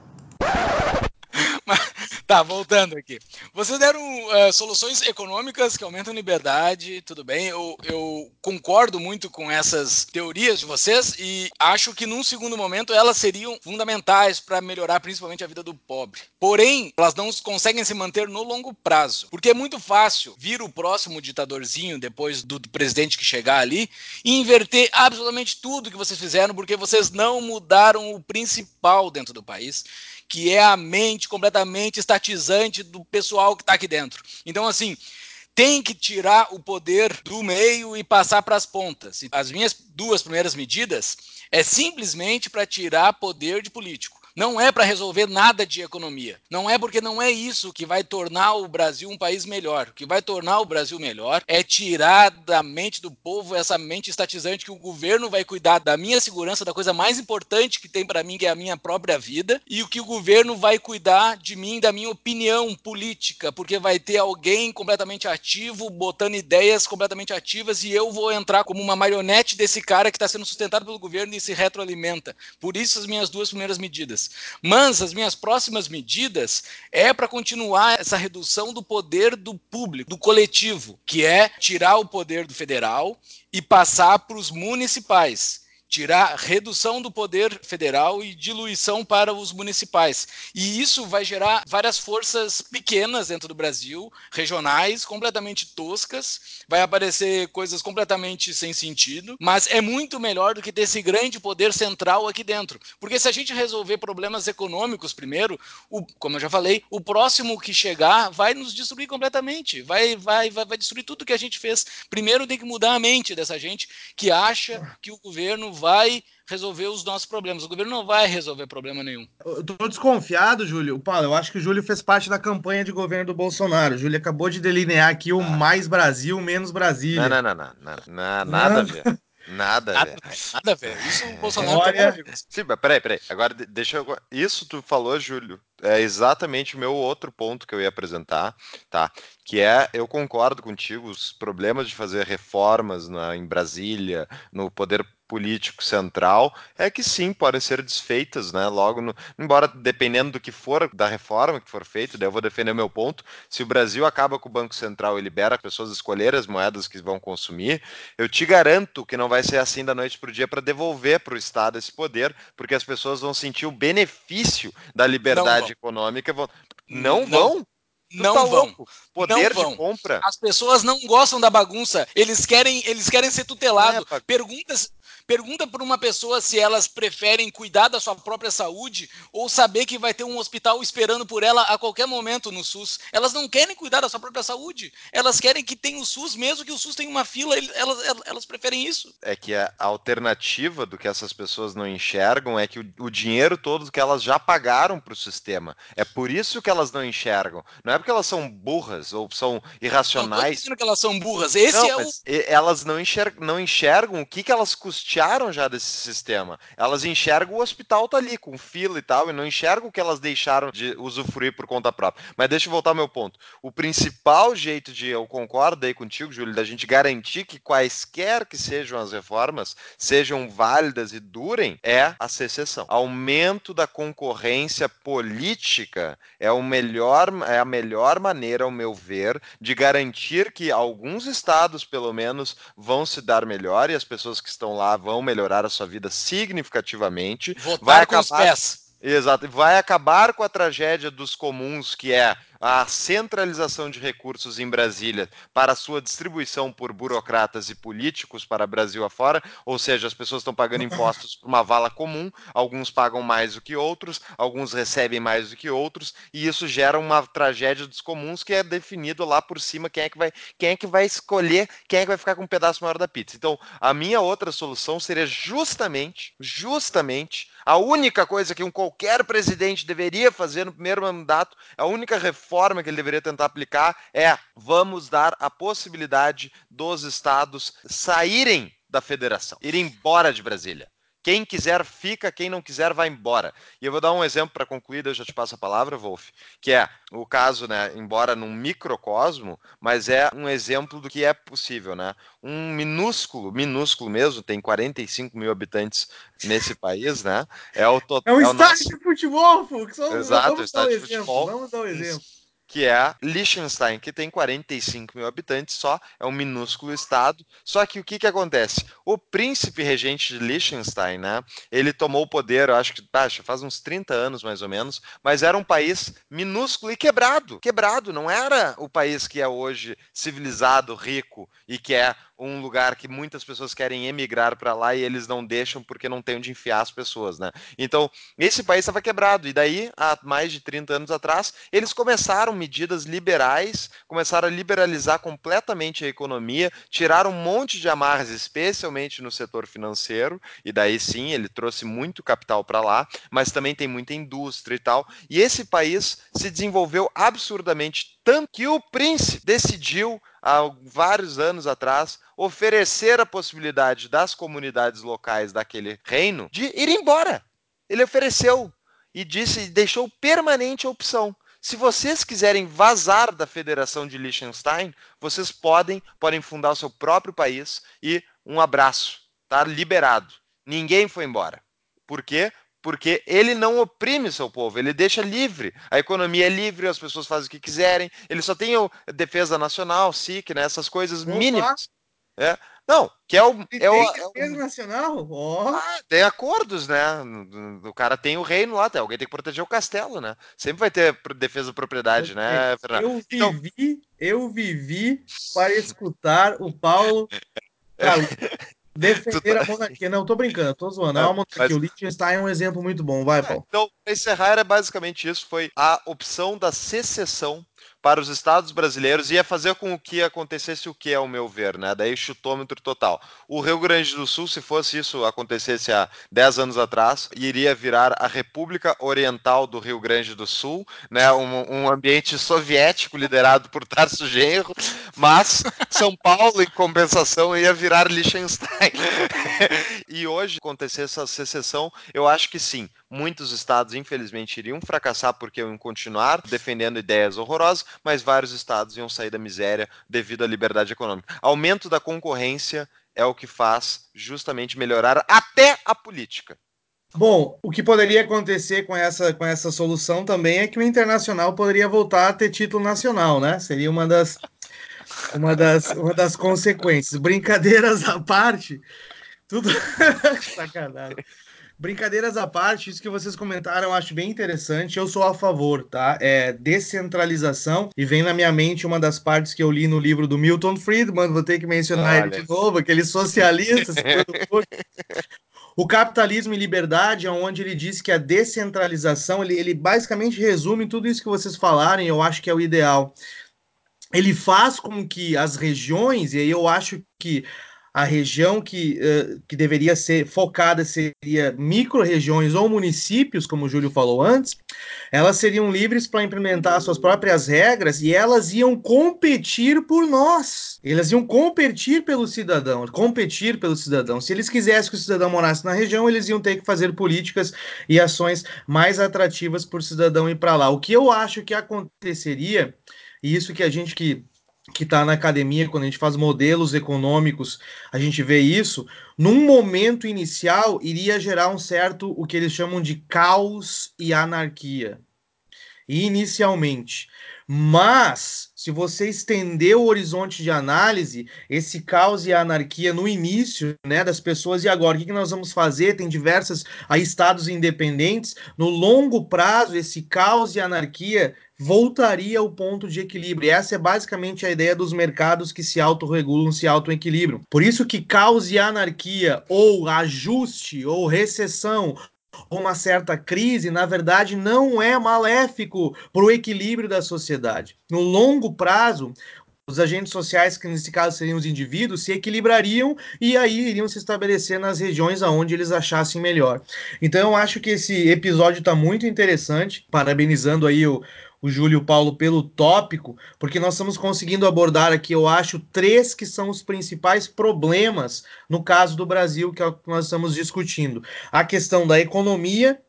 Tá, voltando aqui. Vocês deram eh, soluções econômicas que aumentam liberdade, tudo bem. Eu, eu concordo muito com essas teorias de vocês e acho que num segundo momento elas seriam fundamentais para melhorar principalmente a vida do pobre. Porém, elas não conseguem se manter no longo prazo, porque é muito fácil vir o próximo ditadorzinho depois do, do presidente que chegar ali e inverter absolutamente tudo que vocês fizeram, porque vocês não mudaram o principal dentro do país, que é a mente completamente do pessoal que está aqui dentro. Então, assim, tem que tirar o poder do meio e passar para as pontas. As minhas duas primeiras medidas é simplesmente para tirar poder de político. Não é para resolver nada de economia. Não é porque não é isso que vai tornar o Brasil um país melhor. O que vai tornar o Brasil melhor é tirar da mente do povo essa mente estatizante que o governo vai cuidar da minha segurança, da coisa mais importante que tem para mim, que é a minha própria vida, e o que o governo vai cuidar de mim, da minha opinião política, porque vai ter alguém completamente ativo, botando ideias completamente ativas, e eu vou entrar como uma marionete desse cara que está sendo sustentado pelo governo e se retroalimenta. Por isso as minhas duas primeiras medidas. Mas as minhas próximas medidas é para continuar essa redução do poder do público, do coletivo, que é tirar o poder do federal e passar para os municipais. Tirar redução do poder federal e diluição para os municipais. E isso vai gerar várias forças pequenas dentro do Brasil, regionais, completamente toscas. Vai aparecer coisas completamente sem sentido, mas é muito melhor do que ter esse grande poder central aqui dentro. Porque se a gente resolver problemas econômicos primeiro, o, como eu já falei, o próximo que chegar vai nos destruir completamente. Vai, vai, vai, vai destruir tudo que a gente fez. Primeiro tem que mudar a mente dessa gente que acha que o governo vai resolver os nossos problemas. O governo não vai resolver problema nenhum. Eu tô desconfiado, Júlio. Paulo, eu acho que o Júlio fez parte da campanha de governo do Bolsonaro. O Júlio acabou de delinear aqui o mais Brasil, menos Brasília. Não, não, não, não, não, não, nada a ver. Nada a Nada, ver. nada a ver. Isso o Bolsonaro Olha- amigos. Sim, mas peraí, peraí. Agora de- deixa eu. Isso tu falou, Júlio. É exatamente o meu outro ponto que eu ia apresentar, tá? Que é, eu concordo contigo, os problemas de fazer reformas na, em Brasília, no poder político central, é que sim, podem ser desfeitas, né? Logo, no, embora dependendo do que for da reforma que for feita, daí eu vou defender o meu ponto. Se o Brasil acaba com o Banco Central e libera as pessoas escolherem as moedas que vão consumir, eu te garanto que não vai ser assim da noite para o dia para devolver para o Estado esse poder, porque as pessoas vão sentir o benefício da liberdade vão. econômica. Vão... Não, Não vão? Não tá vão. louco? Poder vão. de compra. As pessoas não gostam da bagunça. Eles querem, eles querem ser tutelados. É, pá. Perguntas, pergunta para uma pessoa se elas preferem cuidar da sua própria saúde ou saber que vai ter um hospital esperando por ela a qualquer momento no SUS. Elas não querem cuidar da sua própria saúde. Elas querem que tenha o SUS, mesmo que o SUS tenha uma fila. elas, elas preferem isso. É que a alternativa do que essas pessoas não enxergam é que o, o dinheiro todo que elas já pagaram para o sistema. É por isso que elas não enxergam. Não é porque elas são burras ou são Não irracionais. dizendo que elas são burras. Esse Não, é o elas não enxergam, não enxergam o que, que elas angustiaram já desse sistema. Elas enxergam o hospital tá ali, com fila e tal, e não enxergam que elas deixaram de usufruir por conta própria. Mas deixa eu voltar ao meu ponto. O principal jeito de, eu concordo aí contigo, Júlio, da gente garantir que quaisquer que sejam as reformas sejam válidas e durem, é a secessão. Aumento da concorrência política é, o melhor, é a melhor maneira, ao meu ver, de garantir que alguns estados, pelo menos, vão se dar melhor e as pessoas que estão lá vão melhorar a sua vida significativamente. Votar vai com acabar... os pés. Exato. Vai acabar com a tragédia dos comuns, que é a centralização de recursos em Brasília para sua distribuição por burocratas e políticos para Brasil afora, ou seja, as pessoas estão pagando impostos por uma vala comum, alguns pagam mais do que outros, alguns recebem mais do que outros, e isso gera uma tragédia dos comuns que é definido lá por cima quem é que vai, quem é que vai escolher, quem é que vai ficar com um pedaço maior da pizza. Então, a minha outra solução seria justamente, justamente, a única coisa que um qualquer presidente deveria fazer no primeiro mandato, a única reforma forma que ele deveria tentar aplicar é: vamos dar a possibilidade dos estados saírem da federação, irem embora de Brasília. Quem quiser fica, quem não quiser vai embora. E eu vou dar um exemplo para concluir, eu já te passo a palavra, Wolf, que é o caso, né, embora num microcosmo, mas é um exemplo do que é possível, né? Um minúsculo, minúsculo mesmo, tem 45 mil habitantes nesse país, né? É o total. É um é estádio nosso... de futebol, Fux. Exato, vamos estádio dar um de futebol. Vamos dar um exemplo que é Liechtenstein, que tem 45 mil habitantes só, é um minúsculo estado. Só que o que, que acontece? O príncipe regente de Liechtenstein, né? Ele tomou o poder, eu acho que acho, faz uns 30 anos mais ou menos, mas era um país minúsculo e quebrado. Quebrado, não era o país que é hoje civilizado, rico e que é um lugar que muitas pessoas querem emigrar para lá e eles não deixam porque não tem onde enfiar as pessoas, né? Então, esse país estava quebrado. E daí, há mais de 30 anos atrás, eles começaram medidas liberais, começaram a liberalizar completamente a economia, tiraram um monte de amarras, especialmente no setor financeiro, e daí sim, ele trouxe muito capital para lá, mas também tem muita indústria e tal. E esse país se desenvolveu absurdamente tanto que o príncipe decidiu há vários anos atrás, oferecer a possibilidade das comunidades locais daquele reino de ir embora. Ele ofereceu e disse, deixou permanente a opção. Se vocês quiserem vazar da Federação de Liechtenstein, vocês podem, podem fundar o seu próprio país e um abraço, tá liberado. Ninguém foi embora. Por quê? Porque ele não oprime seu povo, ele deixa livre. A economia é livre, as pessoas fazem o que quiserem. Ele só tem a defesa nacional, SIC, né, essas coisas Opa. mínimas. É. Não, que é o. é tem o, defesa é o... nacional? Oh. Ah, tem acordos, né? O cara tem o reino lá, alguém tem que proteger o castelo, né? Sempre vai ter defesa da propriedade, né, Fernando? Eu então vivi, eu vivi para escutar o Paulo. [LAUGHS] Defender [LAUGHS] tá... a monarquia. Não, tô brincando, tô zoando. É, uma monarquia. Mas... O Liechtenstein é um exemplo muito bom. Vai, Paulo. Então, encerrar era basicamente isso. Foi a opção da secessão para os estados brasileiros ia fazer com que acontecesse o que, ao meu ver, né? Daí chutômetro total. O Rio Grande do Sul, se fosse isso acontecesse há 10 anos atrás, iria virar a República Oriental do Rio Grande do Sul, né? Um, um ambiente soviético liderado por Tarso Genro, mas São Paulo, em compensação, ia virar Liechtenstein. [LAUGHS] e hoje acontecer essa secessão, eu acho que sim Muitos estados, infelizmente, iriam fracassar porque iam continuar defendendo ideias horrorosas, mas vários estados iam sair da miséria devido à liberdade econômica. Aumento da concorrência é o que faz justamente melhorar até a política. Bom, o que poderia acontecer com essa, com essa solução também é que o Internacional poderia voltar a ter título nacional, né? Seria uma das, uma das, uma das consequências. Brincadeiras à parte, tudo. [LAUGHS] Sacanagem. Brincadeiras à parte, isso que vocês comentaram eu acho bem interessante. Eu sou a favor, tá? É descentralização. E vem na minha mente uma das partes que eu li no livro do Milton Friedman, vou ter que mencionar Olha. ele de novo, aquele socialista. [LAUGHS] O Capitalismo e Liberdade, onde ele diz que a descentralização, ele, ele basicamente resume tudo isso que vocês falaram, e eu acho que é o ideal. Ele faz com que as regiões, e aí eu acho que a região que, uh, que deveria ser focada seria micro-regiões ou municípios, como o Júlio falou antes, elas seriam livres para implementar suas próprias regras e elas iam competir por nós. Elas iam competir pelo cidadão, competir pelo cidadão. Se eles quisessem que o cidadão morasse na região, eles iam ter que fazer políticas e ações mais atrativas para o cidadão ir para lá. O que eu acho que aconteceria, e isso que a gente que que está na academia, quando a gente faz modelos econômicos, a gente vê isso, num momento inicial iria gerar um certo, o que eles chamam de caos e anarquia. Inicialmente. Mas, se você estender o horizonte de análise, esse caos e a anarquia no início, né, das pessoas, e agora, o que, nós vamos fazer? Tem diversos aí, estados independentes. No longo prazo, esse caos e anarquia voltaria ao ponto de equilíbrio. Essa é basicamente a ideia dos mercados que se autorregulam, se autoequilibram. Por isso que caos e anarquia, ou ajuste, ou recessão, uma certa crise, na verdade, não é maléfico para o equilíbrio da sociedade. No longo prazo, os agentes sociais, que nesse caso seriam os indivíduos, se equilibrariam e aí iriam se estabelecer nas regiões aonde eles achassem melhor. Então eu acho que esse episódio está muito interessante, parabenizando aí o, o Júlio e o Paulo pelo tópico, porque nós estamos conseguindo abordar aqui, eu acho, três que são os principais problemas no caso do Brasil, que é o que nós estamos discutindo. A questão da economia,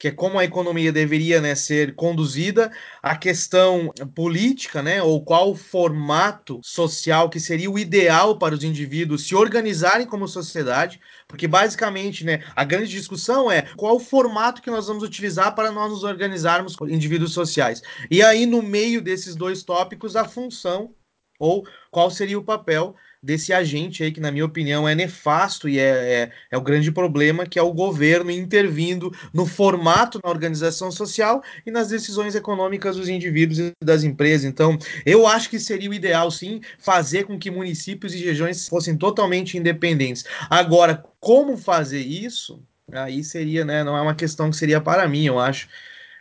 que é como a economia deveria né, ser conduzida, a questão política, né, ou qual o formato social que seria o ideal para os indivíduos se organizarem como sociedade, porque basicamente né, a grande discussão é qual o formato que nós vamos utilizar para nós nos organizarmos como indivíduos sociais. E aí, no meio desses dois tópicos, a função ou qual seria o papel desse agente aí que, na minha opinião, é nefasto e é, é, é, o grande problema, que é o governo intervindo no formato na organização social e nas decisões econômicas dos indivíduos e das empresas. Então, eu acho que seria o ideal, sim, fazer com que municípios e regiões fossem totalmente independentes. Agora, como fazer isso? Aí seria, né? Não é uma questão que seria para mim, eu acho.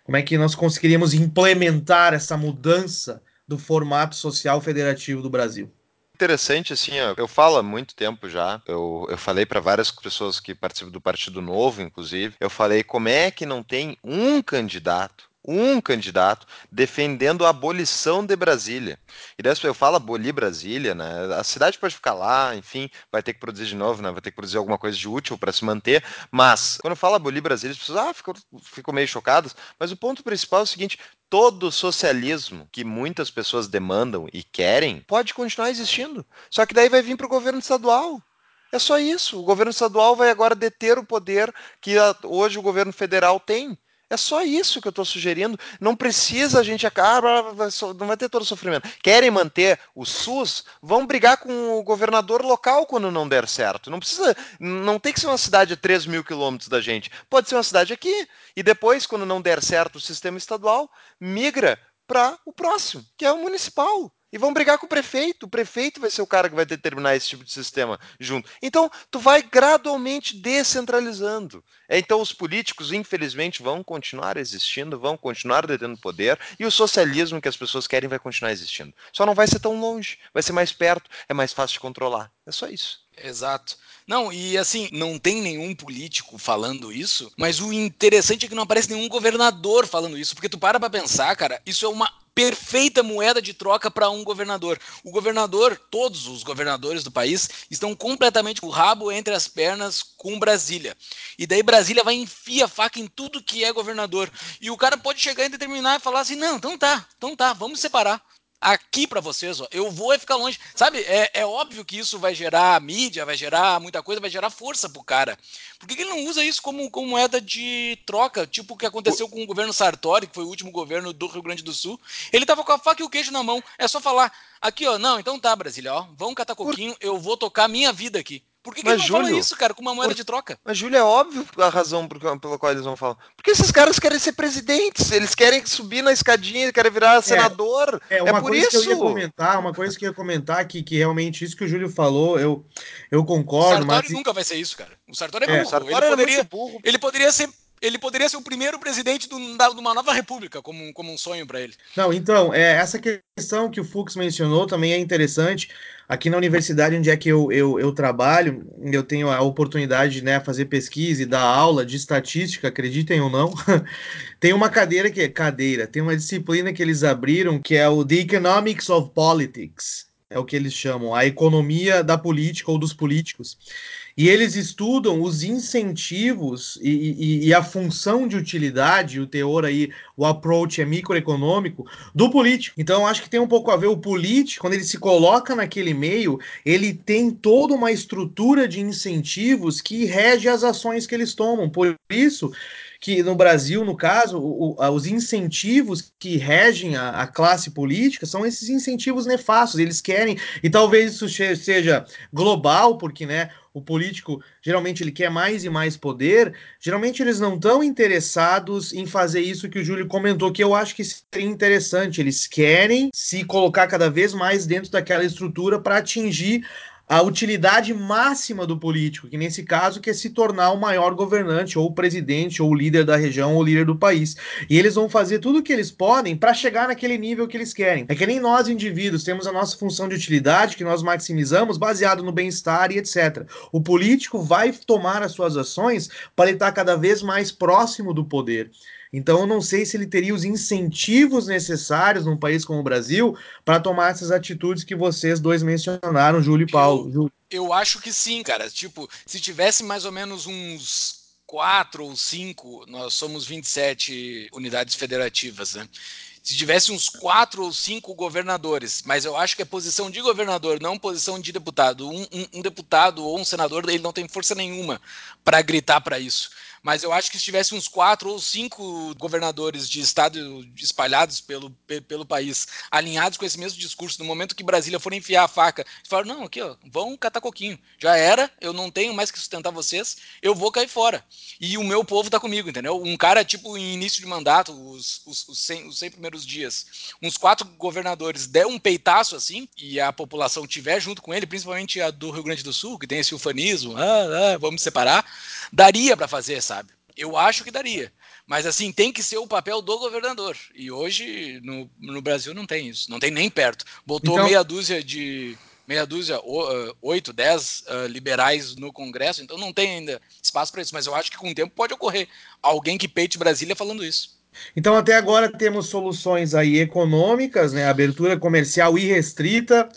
Como é que nós conseguiríamos implementar essa mudança do formato social federativo do Brasil? Interessante, assim, ó, eu falo há muito tempo já, eu, eu falei para várias pessoas que participam do Partido Novo, inclusive, eu falei como é que não tem um candidato um candidato defendendo a abolição de Brasília. E dessa eu falo abolir Brasília, né? A cidade pode ficar lá, enfim, vai ter que produzir de novo, né? Vai ter que produzir alguma coisa de útil para se manter. Mas quando eu falo abolir Brasília, as pessoas ah, ficam, ficam meio chocadas. Mas o ponto principal é o seguinte: todo socialismo que muitas pessoas demandam e querem pode continuar existindo. Só que daí vai vir para o governo estadual. É só isso. O governo estadual vai agora deter o poder que hoje o governo federal tem. É só isso que eu estou sugerindo. Não precisa a gente acabar, não vai ter todo o sofrimento. Querem manter o SUS? Vão brigar com o governador local quando não der certo. Não precisa, não tem que ser uma cidade a 3 mil quilômetros da gente. Pode ser uma cidade aqui. E depois, quando não der certo o sistema estadual, migra para o próximo, que é o municipal e vão brigar com o prefeito. O prefeito vai ser o cara que vai determinar esse tipo de sistema junto. Então, tu vai gradualmente descentralizando. É, então, os políticos, infelizmente, vão continuar existindo, vão continuar detendo poder, e o socialismo que as pessoas querem vai continuar existindo. Só não vai ser tão longe, vai ser mais perto, é mais fácil de controlar. É só isso. Exato. Não, e assim, não tem nenhum político falando isso, mas o interessante é que não aparece nenhum governador falando isso, porque tu para pra pensar, cara, isso é uma perfeita moeda de troca para um governador. O governador, todos os governadores do país, estão completamente com o rabo entre as pernas com Brasília. E daí Brasília vai enfiar a faca em tudo que é governador. E o cara pode chegar e determinar e falar assim: não, então tá, então tá, vamos separar aqui para vocês, ó, eu vou ficar longe. Sabe, é, é, óbvio que isso vai gerar mídia, vai gerar muita coisa, vai gerar força pro cara. Por que, que ele não usa isso como, como moeda de troca? Tipo o que aconteceu o... com o governo Sartori, que foi o último governo do Rio Grande do Sul. Ele tava com a faca e o queijo na mão. É só falar, aqui, ó, não, então tá, Brasília, ó, vamos catar coquinho, Por... eu vou tocar minha vida aqui. Por que, que mas, ele não Júlio, fala isso, cara, com uma moeda por... de troca? Mas, Júlio, é óbvio a razão pela qual eles vão falar. Porque esses caras querem ser presidentes, eles querem subir na escadinha, querem virar é, senador. É, uma é por coisa isso. que eu ia comentar, uma coisa que eu ia comentar, que, que realmente isso que o Júlio falou, eu, eu concordo. O Sartori mas... nunca vai ser isso, cara. O Sartori é, burro. É, Sartori ele, poderia, burro. ele poderia ser ele poderia ser o primeiro presidente da, de uma nova república, como, como um sonho para ele. Não, então, é, essa questão que o Fux mencionou também é interessante. Aqui na universidade onde é que eu, eu, eu trabalho, eu tenho a oportunidade de né, fazer pesquisa e dar aula de estatística, acreditem ou não. [LAUGHS] tem uma cadeira que é cadeira, tem uma disciplina que eles abriram que é o The Economics of Politics. É o que eles chamam, a economia da política ou dos políticos. E eles estudam os incentivos e, e, e, a função de utilidade, o teor aí, o approach é microeconômico do político. Então, acho que tem um pouco a ver o político, quando ele se coloca naquele meio, ele tem toda uma estrutura de incentivos que rege as ações que eles tomam. Por isso que no Brasil, no caso, o, os incentivos que regem a, a, classe política são esses incentivos nefastos. Eles querem, e talvez isso seja global, porque né, o político geralmente ele quer mais e mais poder. Geralmente eles não estão interessados em fazer isso que o Júlio comentou, que eu acho que seria interessante. Eles querem se colocar cada vez mais dentro daquela estrutura para atingir a utilidade máxima do político, que nesse caso que é se tornar o maior governante, ou o presidente, ou o líder da região, ou o líder do país. E eles vão fazer tudo o que eles podem para chegar naquele nível que eles querem. É que nem nós, indivíduos, temos a nossa função de utilidade, que nós maximizamos, baseado no bem-estar e etc. O político vai tomar as suas ações para ele estar cada vez mais próximo do poder. Então, eu não sei se ele teria os incentivos necessários num país como o Brasil para tomar essas atitudes que vocês dois mencionaram, Júlio e Paulo. Eu, eu acho que sim, cara. Tipo, se tivesse mais ou menos uns quatro ou cinco, nós somos 27 unidades federativas, né? se tivesse uns quatro ou cinco governadores, mas eu acho que é posição de governador, não posição de deputado. Um, um, um deputado ou um senador, ele não tem força nenhuma para gritar para isso mas eu acho que se tivesse uns quatro ou cinco governadores de estado espalhados pelo, pelo país, alinhados com esse mesmo discurso, no momento que Brasília for enfiar a faca, falaram, não, aqui, ó, vão catar coquinho. Já era, eu não tenho mais que sustentar vocês, eu vou cair fora. E o meu povo tá comigo, entendeu? Um cara, tipo, em início de mandato, os, os, os, 100, os 100 primeiros dias, uns quatro governadores der um peitaço assim, e a população tiver junto com ele, principalmente a do Rio Grande do Sul, que tem esse ufanismo, ah, ah, vamos separar, daria para fazer sabe? Eu acho que daria. Mas assim, tem que ser o papel do governador. E hoje no, no Brasil não tem isso. Não tem nem perto. Botou então... meia dúzia de. Meia dúzia, oito, dez uh, liberais no Congresso, então não tem ainda espaço para isso. Mas eu acho que com o tempo pode ocorrer alguém que peite Brasília falando isso. Então, até agora temos soluções aí econômicas, né? Abertura comercial irrestrita,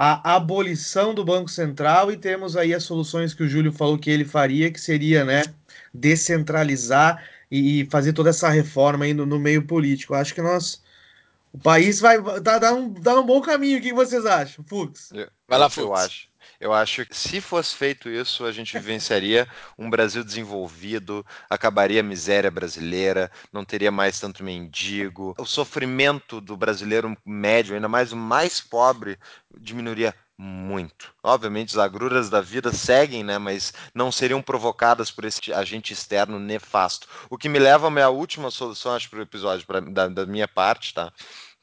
a abolição do Banco Central e temos aí as soluções que o Júlio falou que ele faria, que seria, né? descentralizar e fazer toda essa reforma aí no, no meio político. Acho que nós. O país vai dar, dar, um, dar um bom caminho. O que vocês acham, Fux? Vai lá, Fux. Eu acho. Eu acho que se fosse feito isso, a gente vivenciaria um Brasil desenvolvido, acabaria a miséria brasileira, não teria mais tanto mendigo. O sofrimento do brasileiro médio, ainda mais o mais pobre, diminuiria muito. Obviamente, as agruras da vida seguem, né, mas não seriam provocadas por esse agente externo nefasto. O que me leva à minha última solução, acho, para o episódio, pra, da, da minha parte, tá?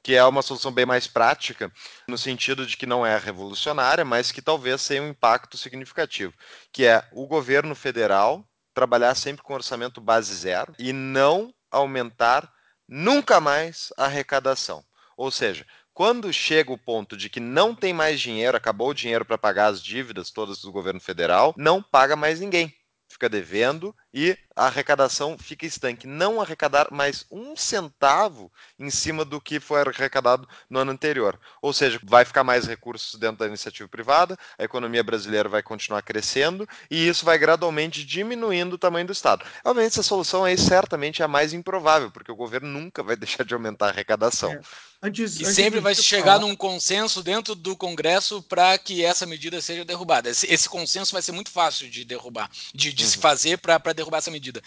Que é uma solução bem mais prática, no sentido de que não é revolucionária, mas que talvez tenha um impacto significativo, que é o governo federal trabalhar sempre com orçamento base zero e não aumentar nunca mais a arrecadação. Ou seja, quando chega o ponto de que não tem mais dinheiro, acabou o dinheiro para pagar as dívidas todas do governo federal, não paga mais ninguém. Fica devendo e a arrecadação fica estanque. Não arrecadar mais um centavo em cima do que foi arrecadado no ano anterior. Ou seja, vai ficar mais recursos dentro da iniciativa privada, a economia brasileira vai continuar crescendo e isso vai gradualmente diminuindo o tamanho do Estado. Obviamente, essa solução aí certamente é a mais improvável, porque o governo nunca vai [LAUGHS] deixar de aumentar a arrecadação. É. Antes, e antes sempre vai se chegar falar... num consenso dentro do Congresso para que essa medida seja derrubada. Esse, esse, consenso vai ser muito fácil de derrubar, de, de uhum. se fazer para derrubar essa medida medida.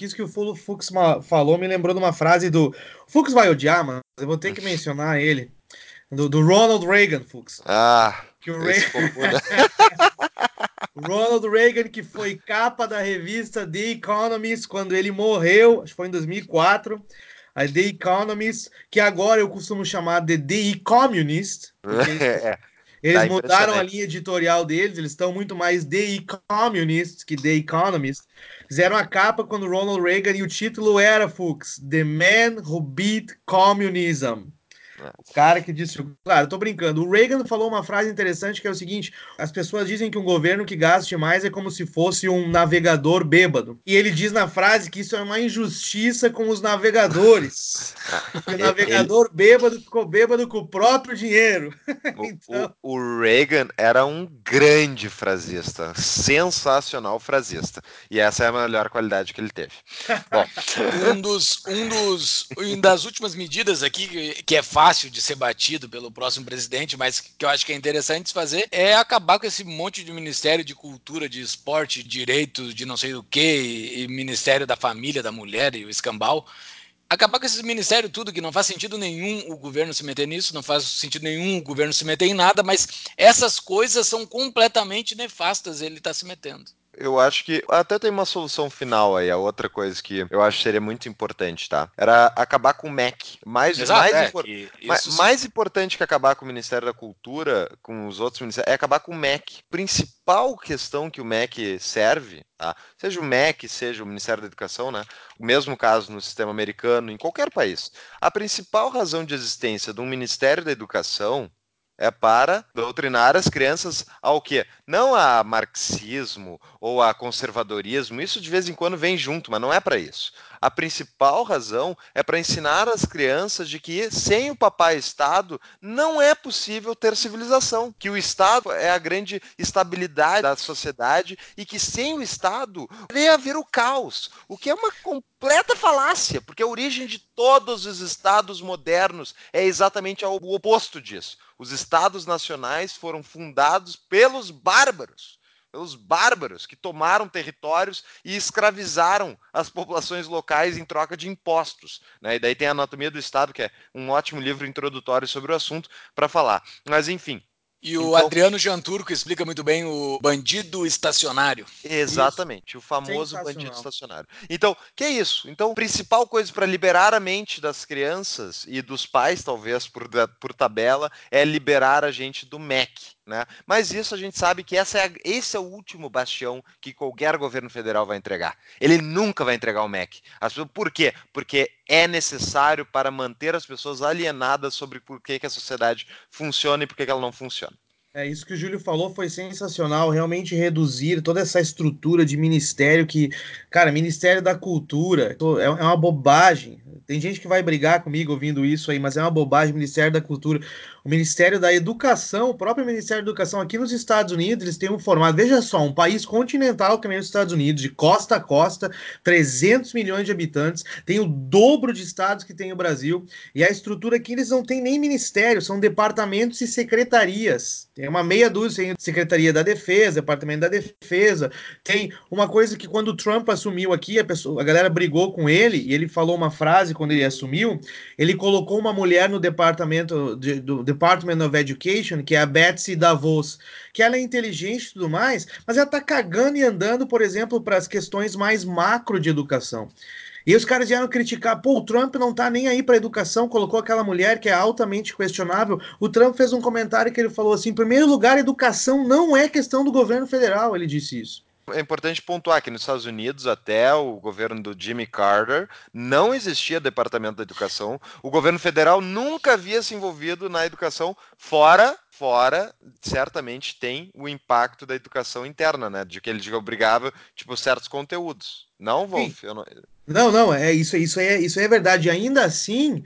Isso que o Fulo Fux falou me lembrou de uma frase do. O Fux vai odiar, mano. Eu vou ter que mencionar ele. Do, do Ronald Reagan, Fux. Ah, que o Reagan... [LAUGHS] Ronald Reagan, que foi capa da revista The Economist quando ele morreu, acho que foi em 2004. A The Economist, que agora eu costumo chamar de The Economist. Ele, [LAUGHS] é. Eles Tá mudaram a linha editorial deles, eles estão muito mais The Economist que The Economist. Fizeram a capa quando Ronald Reagan e o título era, Fux, The Man Who Beat Communism. O cara que disse. Claro, eu tô brincando. O Reagan falou uma frase interessante que é o seguinte: as pessoas dizem que um governo que gaste mais é como se fosse um navegador bêbado. E ele diz na frase que isso é uma injustiça com os navegadores. [LAUGHS] o Ele- navegador bêbado ficou bêbado com o próprio dinheiro. [LAUGHS] O, Então- o- o Reagan era um grande frasista, sensacional frasista. E essa é a melhor qualidade que ele teve. Bom, [LAUGHS] um dos, um dos, uma das últimas medidas aqui que é fácil de ser batido pelo próximo presidente, mas que eu acho que é interessante fazer é acabar com esse monte de Ministério de Cultura, de Esporte, Direito, de não sei o que, e Ministério da Família, da Mulher e o escambau. Acabar com esses ministérios tudo, que não faz sentido nenhum o governo se meter nisso, não faz sentido nenhum o governo se meter em nada, mas essas coisas são completamente nefastas, ele está se metendo. Eu acho que até tem uma solução final aí. A outra coisa que eu acho que seria muito importante, tá? Era acabar com o MEC. Mais, mais, é, impor- que Ma- isso sim. mais importante que acabar com o Ministério da Cultura, com os outros ministérios, é acabar com o MEC. Principal questão que o MEC serve, tá? seja o MEC, seja o Ministério da Educação, né? o mesmo caso no sistema americano, em qualquer país. A principal razão de existência de um Ministério da Educação é para doutrinar as crianças ao quê? Não a marxismo ou a conservadorismo, isso de vez em quando vem junto, mas não é para isso. A principal razão é para ensinar as crianças de que sem o papai Estado não é possível ter civilização, que o Estado é a grande estabilidade da sociedade e que sem o Estado vai haver o caos, o que é uma completa falácia, porque a origem de todos os estados modernos é exatamente o oposto disso. Os estados nacionais foram fundados pelos bárbaros pelos bárbaros que tomaram territórios e escravizaram as populações locais em troca de impostos. Né? E daí tem a Anatomia do Estado, que é um ótimo livro introdutório sobre o assunto para falar. Mas enfim. E o Então- Adriano Janturco explica muito bem o bandido estacionário. Exatamente, o famoso bandido estacionário. Então, que é isso? Então, a principal coisa para liberar a mente das crianças e dos pais, talvez por, por tabela, é liberar a gente do MEC. Né? Mas isso a gente sabe que essa é a- esse é o último bastião que qualquer governo federal vai entregar. Ele nunca vai entregar o MEC. As por quê? Porque é necessário para manter as pessoas alienadas sobre por que, que a sociedade funciona e por que, que ela não funciona. É isso que o Júlio falou foi sensacional, realmente reduzir toda essa estrutura de ministério que, cara, Ministério da Cultura é é uma bobagem. Tem gente que vai brigar comigo ouvindo isso aí, mas é uma bobagem. Ministério da Cultura, o Ministério da Educação, o próprio Ministério da Educação aqui nos Estados Unidos, eles têm um formato. Veja só, um país continental que nem os Estados Unidos, de costa a costa, 300 milhões de habitantes, tem o dobro de estados que tem o Brasil. E a estrutura aqui eles não têm nem ministério, são departamentos e secretarias. Tem uma meia dúzia, Secretaria da Defesa, Departamento da Defesa. Tem uma coisa que quando o Trump assumiu aqui, a, pessoa, a galera brigou com ele e ele falou uma frase quando ele assumiu. Ele colocou uma mulher no departamento de, do Department of Education, que é a Betsy Davos, que ela é inteligente e tudo mais, mas ela tá cagando e andando, por exemplo, para as questões mais macro de educação. E os caras vieram criticar, pô, o Trump não tá nem aí para educação, colocou aquela mulher que é altamente questionável. O Trump fez um comentário que ele falou assim: em primeiro lugar, educação não é questão do governo federal, ele disse isso. É importante pontuar que nos Estados Unidos, até o governo do Jimmy Carter, não existia departamento da educação. O governo federal nunca havia se envolvido na educação, fora, fora, certamente tem o impacto da educação interna, né? De que ele obrigava, tipo, certos conteúdos. Não, Wolf? Não... Não, não, é isso, isso, é, isso é verdade. Ainda assim,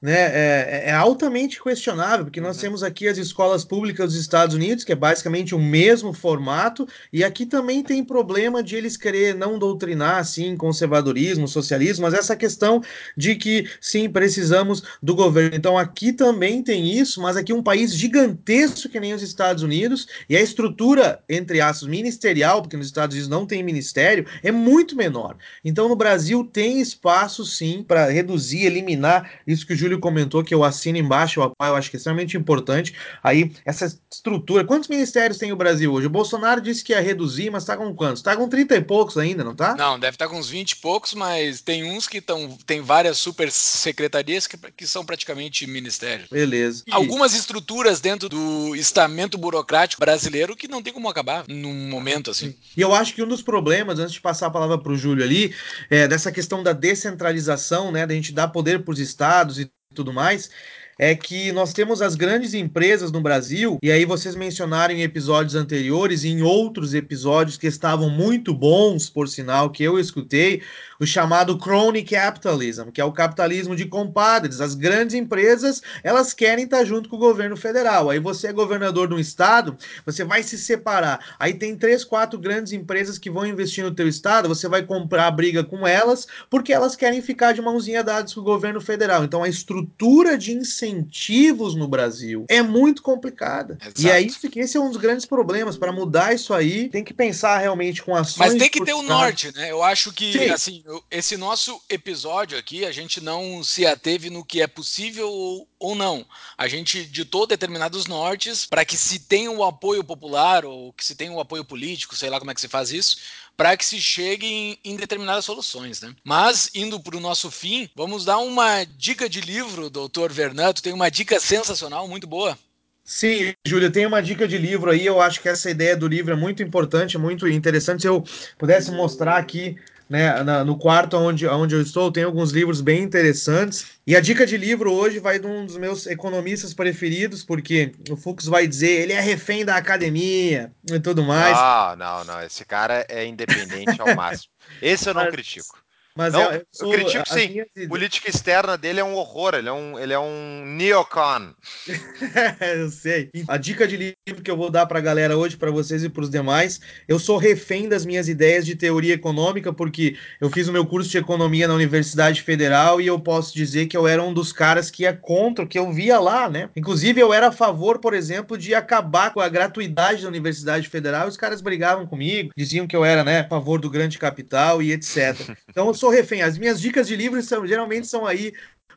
né, é, é, altamente questionável, porque nós Uhum. temos aqui as escolas públicas dos Estados Unidos, que é basicamente o mesmo formato, e aqui também tem problema de eles querer não doutrinar, assim, conservadorismo, socialismo, mas essa questão de que, sim, precisamos do governo. Então, aqui também tem isso, mas aqui um país gigantesco que nem os Estados Unidos, e a estrutura, entre aspas, ministerial, porque nos Estados Unidos não tem ministério, é muito menor. Então, no Brasil tem espaço, sim, para reduzir, eliminar isso que o Júlio Júlio comentou, que eu assino embaixo, eu acho que é extremamente importante. Aí, essa estrutura. Quantos ministérios tem o Brasil hoje? O Bolsonaro disse que ia reduzir, mas tá com quantos? Tá com 30 e poucos ainda, não tá? Não, deve estar tá com uns 20 e poucos, mas tem uns que estão. Tem várias super secretarias que, que são praticamente ministérios. Beleza. E... Algumas estruturas dentro do estamento burocrático brasileiro que não tem como acabar num momento assim. E eu acho que um dos problemas, antes de passar a palavra para o Júlio ali, é dessa questão da descentralização, né? Da gente dar poder para os estados e tudo mais é que nós temos as grandes empresas no Brasil, e aí vocês mencionaram em episódios anteriores, em outros episódios que estavam muito bons, por sinal, que eu escutei, o chamado crony capitalism, que é o capitalismo de compadres. As grandes empresas, elas querem estar junto com o governo federal. Aí você é governador de um estado, você vai se separar. Aí tem três, quatro grandes empresas que vão investir no teu estado, você vai comprar a briga com elas, porque elas querem ficar de mãozinha dadas com o governo federal. Então a estrutura de incentivo incentivos no Brasil é muito complicada. Exato. E é isso que esse é um dos grandes problemas. Para mudar isso aí, tem que pensar realmente com ações. Mas tem que ter o norte, né? Eu acho que, Sim. assim, esse nosso episódio aqui, a gente não se ateve no que é possível ou não. A gente ditou determinados nortes para que se tenha o um apoio popular ou que se tenha o um apoio político, sei lá como é que se faz isso, para que se chegue em, em, determinadas soluções, né? Mas, indo para o nosso fim, vamos dar uma dica de livro, doutor Vernato, tem uma dica sensacional, muito boa. Sim, Júlio, tem uma dica de livro aí, eu acho que essa ideia do livro é muito importante, muito interessante, se eu pudesse mostrar aqui né, na, no quarto onde, onde eu estou, tem alguns livros bem interessantes. E a dica de livro hoje vai de um dos meus economistas preferidos, porque o Fux vai dizer ele é refém da academia e tudo mais. Ah, não, não. Esse cara é independente ao máximo. Esse eu não Mas... critico. Mas não, eu, sou, eu critico sim. Minhas... Política externa dele é um horror, ele é um, ele é um neocon. [LAUGHS] eu sei. A dica de livro que eu vou dar para a galera hoje, para vocês e para os demais, eu sou refém das minhas ideias de teoria econômica, porque eu fiz o meu curso de economia na Universidade Federal e eu posso dizer que eu era um dos caras que ia contra o que eu via lá, né? Inclusive, eu era a favor, por exemplo, de acabar com a gratuidade da Universidade Federal e os caras brigavam comigo, diziam que eu era, né, a favor do grande capital e etc. [LAUGHS] Então, eu sou sou refém. As minhas dicas de livros são, geralmente são aí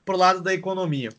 pro lado da economia.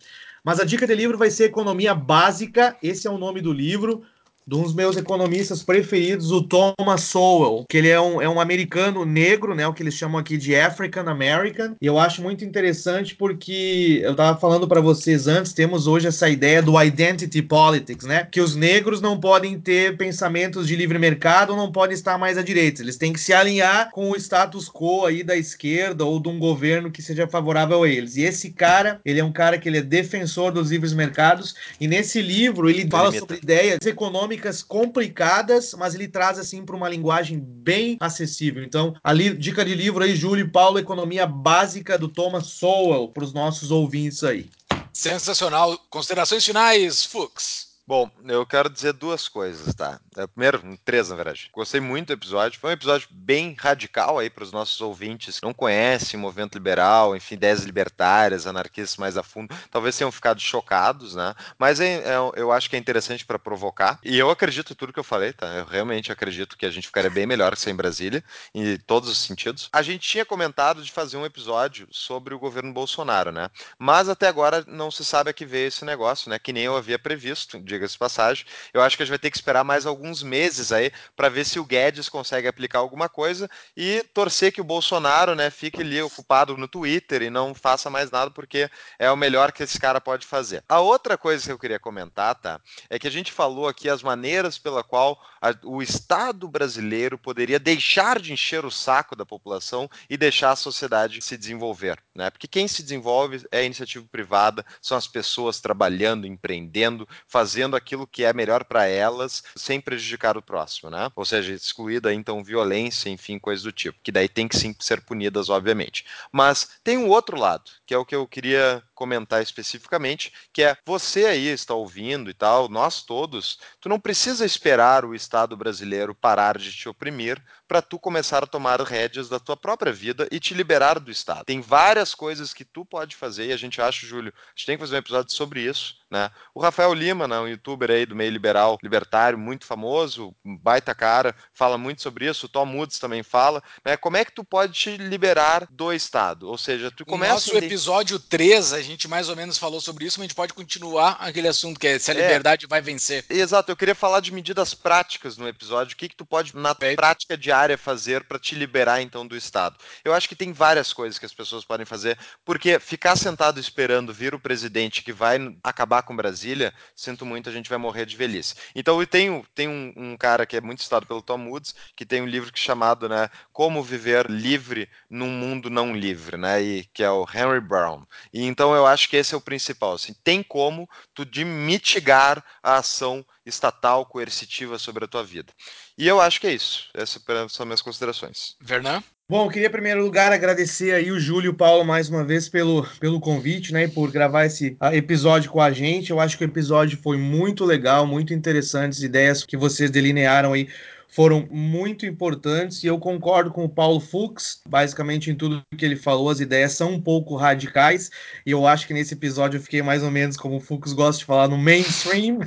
Mas a dica de livro vai ser Economia Básica. Esse é o nome do livro de um dos meus economistas preferidos, o Thomas Sowell, que ele é um, é um americano negro, né, o que eles chamam aqui de African American, e eu acho muito interessante porque eu estava falando para vocês antes, temos hoje essa ideia do identity politics, né, que os negros não podem ter pensamentos de livre mercado, não podem estar mais à direita, eles têm que se alinhar com o status quo aí da esquerda ou de um governo que seja favorável a eles. E esse cara, ele é um cara que ele é defensor dos livres mercados, e nesse livro ele fala sobre ideias econômicas econômicas complicadas, mas ele traz assim para uma linguagem bem acessível. Então, dica de livro aí, Júlio e Paulo, Economia Básica do Thomas Sowell, para os nossos ouvintes aí. Sensacional. Considerações finais, Fux. Bom, eu quero dizer duas coisas, tá? É, primeiro, três, na verdade. Gostei muito do episódio. Foi um episódio bem radical aí para os nossos ouvintes que não conhecem o movimento liberal, enfim, ideias libertárias, anarquistas mais a fundo. Talvez tenham ficado chocados, né? Mas é, é, eu acho que é interessante para provocar. E eu acredito em tudo que eu falei, tá? Eu realmente acredito que a gente ficaria bem melhor que ser em Brasília, em todos os sentidos. A gente tinha comentado de fazer um episódio sobre o governo Bolsonaro, né? Mas até agora não se sabe a que veio esse negócio, né? Que nem eu havia previsto diga-se passagem. Eu acho que a gente vai ter que esperar mais alguns meses aí para ver se o Guedes consegue aplicar alguma coisa e torcer que o Bolsonaro, né, fique ali ocupado no Twitter e não faça mais nada porque é o melhor que esse cara pode fazer. A outra coisa que eu queria comentar, tá, é que a gente falou aqui as maneiras pela qual a, o Estado brasileiro poderia deixar de encher o saco da população e deixar a sociedade se desenvolver, né? Porque quem se desenvolve é a iniciativa privada, são as pessoas trabalhando, empreendendo, fazendo fazendo aquilo que é melhor para elas, sem prejudicar o próximo, né? Ou seja, excluída então violência, enfim, coisas do tipo, que daí tem que sim ser punidas, obviamente. Mas tem um outro lado, que é o que eu queria comentar especificamente, que é você aí está ouvindo e tal, nós todos, tu não precisa esperar o Estado brasileiro parar de te oprimir para tu começar a tomar rédeas da tua própria vida e te liberar do Estado. Tem várias coisas que tu pode fazer e a gente acha, Júlio, a gente tem que fazer um episódio sobre isso, né? O Rafael Lima, né, um youtuber aí do meio liberal, libertário, muito famoso, baita cara, fala muito sobre isso, o Tom Woods também fala, né? Como é que tu pode te liberar do Estado? Ou seja, tu começa... No nosso episódio 3, a gente gente mais ou menos falou sobre isso, mas a gente pode continuar aquele assunto que é se a é. liberdade é, vai vencer. Exato, eu queria falar de medidas práticas no episódio. O que, que tu pode, na prática diária, fazer para te liberar então do Estado? Eu acho que tem várias coisas que as pessoas podem fazer, porque ficar sentado esperando vir o presidente que vai acabar com Brasília, sinto muito, a gente vai morrer de velhice. Então eu tenho, tem um, um cara que é muito citado pelo Tom Woods, que tem um livro chamado né, Como Viver Livre num Mundo Não Livre, né? E, que é o Henry Brown. E então eu acho que esse é o principal. Assim, tem como tu de mitigar a ação estatal coercitiva sobre a tua vida. E eu acho que é isso. Essas são minhas considerações. Vernan? Bom, eu queria em primeiro lugar agradecer aí o Júlio e o Paulo mais uma vez pelo, pelo convite, né, e por gravar esse episódio com a gente. Eu acho que o episódio foi muito legal, muito interessante, as ideias que vocês delinearam aí foram muito importantes e eu concordo com o Paulo Fux, basicamente em tudo que ele falou, as ideias são um pouco radicais e eu acho que nesse episódio eu fiquei mais ou menos como o Fux gosta de falar no mainstream,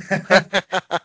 [LAUGHS]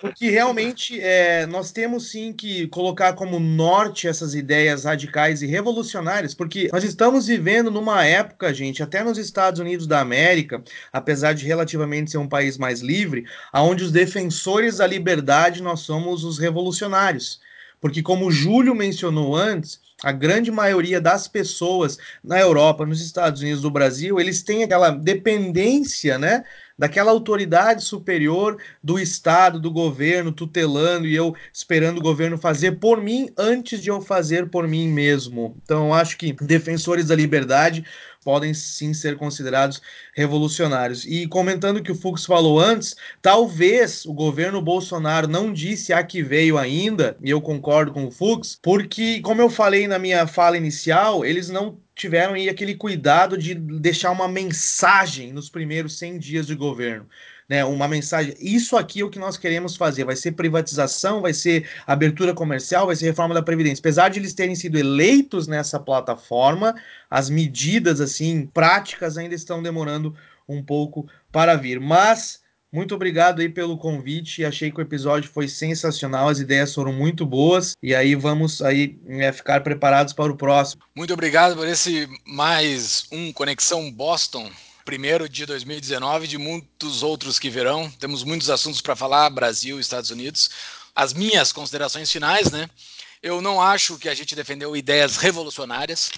porque realmente é, nós temos sim que colocar como norte essas ideias radicais e revolucionárias, porque nós estamos vivendo numa época, gente, até nos Estados Unidos da América, apesar de relativamente ser um país mais livre, aonde os defensores da liberdade nós somos os revolucionários. Porque, como o Júlio mencionou antes, a grande maioria das pessoas na Europa, nos Estados Unidos, do Brasil, eles têm aquela dependência, né? Daquela autoridade superior do Estado, do governo, tutelando e eu esperando o governo fazer por mim antes de eu fazer por mim mesmo. Então, acho que defensores da liberdade podem sim ser considerados revolucionários. E comentando que o Fux falou antes, talvez o governo Bolsonaro não disse a que veio ainda, e eu concordo com o Fux, porque, como eu falei na minha fala inicial, eles não tiveram aí aquele cuidado de deixar uma mensagem nos primeiros 100 dias de governo né, uma mensagem. Isso aqui é o que nós queremos fazer. Vai ser privatização, vai ser abertura comercial, vai ser reforma da Previdência. Apesar de eles terem sido eleitos nessa plataforma, as medidas assim práticas ainda estão demorando um pouco para vir. Mas muito obrigado aí pelo convite. Achei que o episódio foi sensacional, as ideias foram muito boas e aí vamos aí é, ficar preparados para o próximo. Muito obrigado por esse mais um Conexão Boston primeiro de 2019, de muitos outros que virão. Temos muitos assuntos para falar, Brasil, Estados Unidos. As minhas considerações finais, né? Eu não acho que a gente defendeu ideias revolucionárias.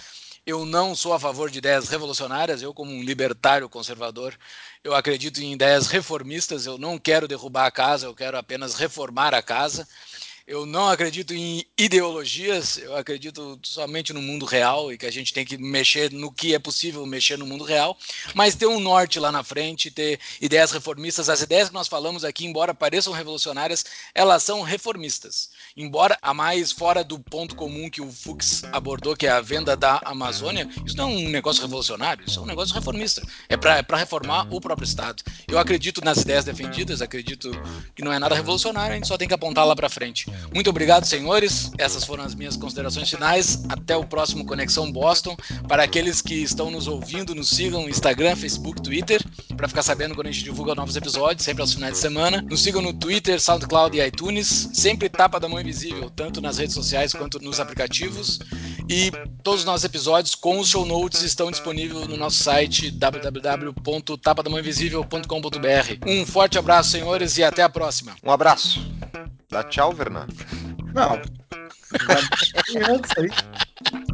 Eu não sou a favor de ideias revolucionárias. Eu, como um libertário conservador, eu acredito em ideias reformistas. Eu não quero derrubar a casa, eu quero apenas reformar a casa. Eu não acredito em ideologias, eu acredito somente no mundo real e que a gente tem que mexer no que é possível mexer no mundo real, mas ter um norte lá na frente, ter ideias reformistas. As ideias que nós falamos aqui, embora pareçam revolucionárias, elas são reformistas. Embora a mais fora do ponto comum que o Fux abordou, que é a venda da Amazônia, isso não é um negócio revolucionário, isso é um negócio reformista. É para é reformar o próprio Estado. Eu acredito nas ideias defendidas, acredito que não é nada revolucionário, a gente só tem que apontar lá para frente. Muito obrigado, senhores. Essas foram as minhas considerações finais. Até o próximo Conexão Boston. Para aqueles que estão nos ouvindo, nos sigam no Instagram, Facebook, Twitter, para ficar sabendo quando a gente divulga novos episódios, sempre aos finais de semana. Nos sigam no Twitter, SoundCloud e iTunes. Sempre tapa da mão invisível, tanto nas redes sociais quanto nos aplicativos. E todos os nossos episódios com os show notes estão disponíveis no nosso site www.tapadamãoinvisível.com.br. Um forte abraço, senhores, e até a próxima. Um abraço. Dá tchau, Fernando. Não. antes aí.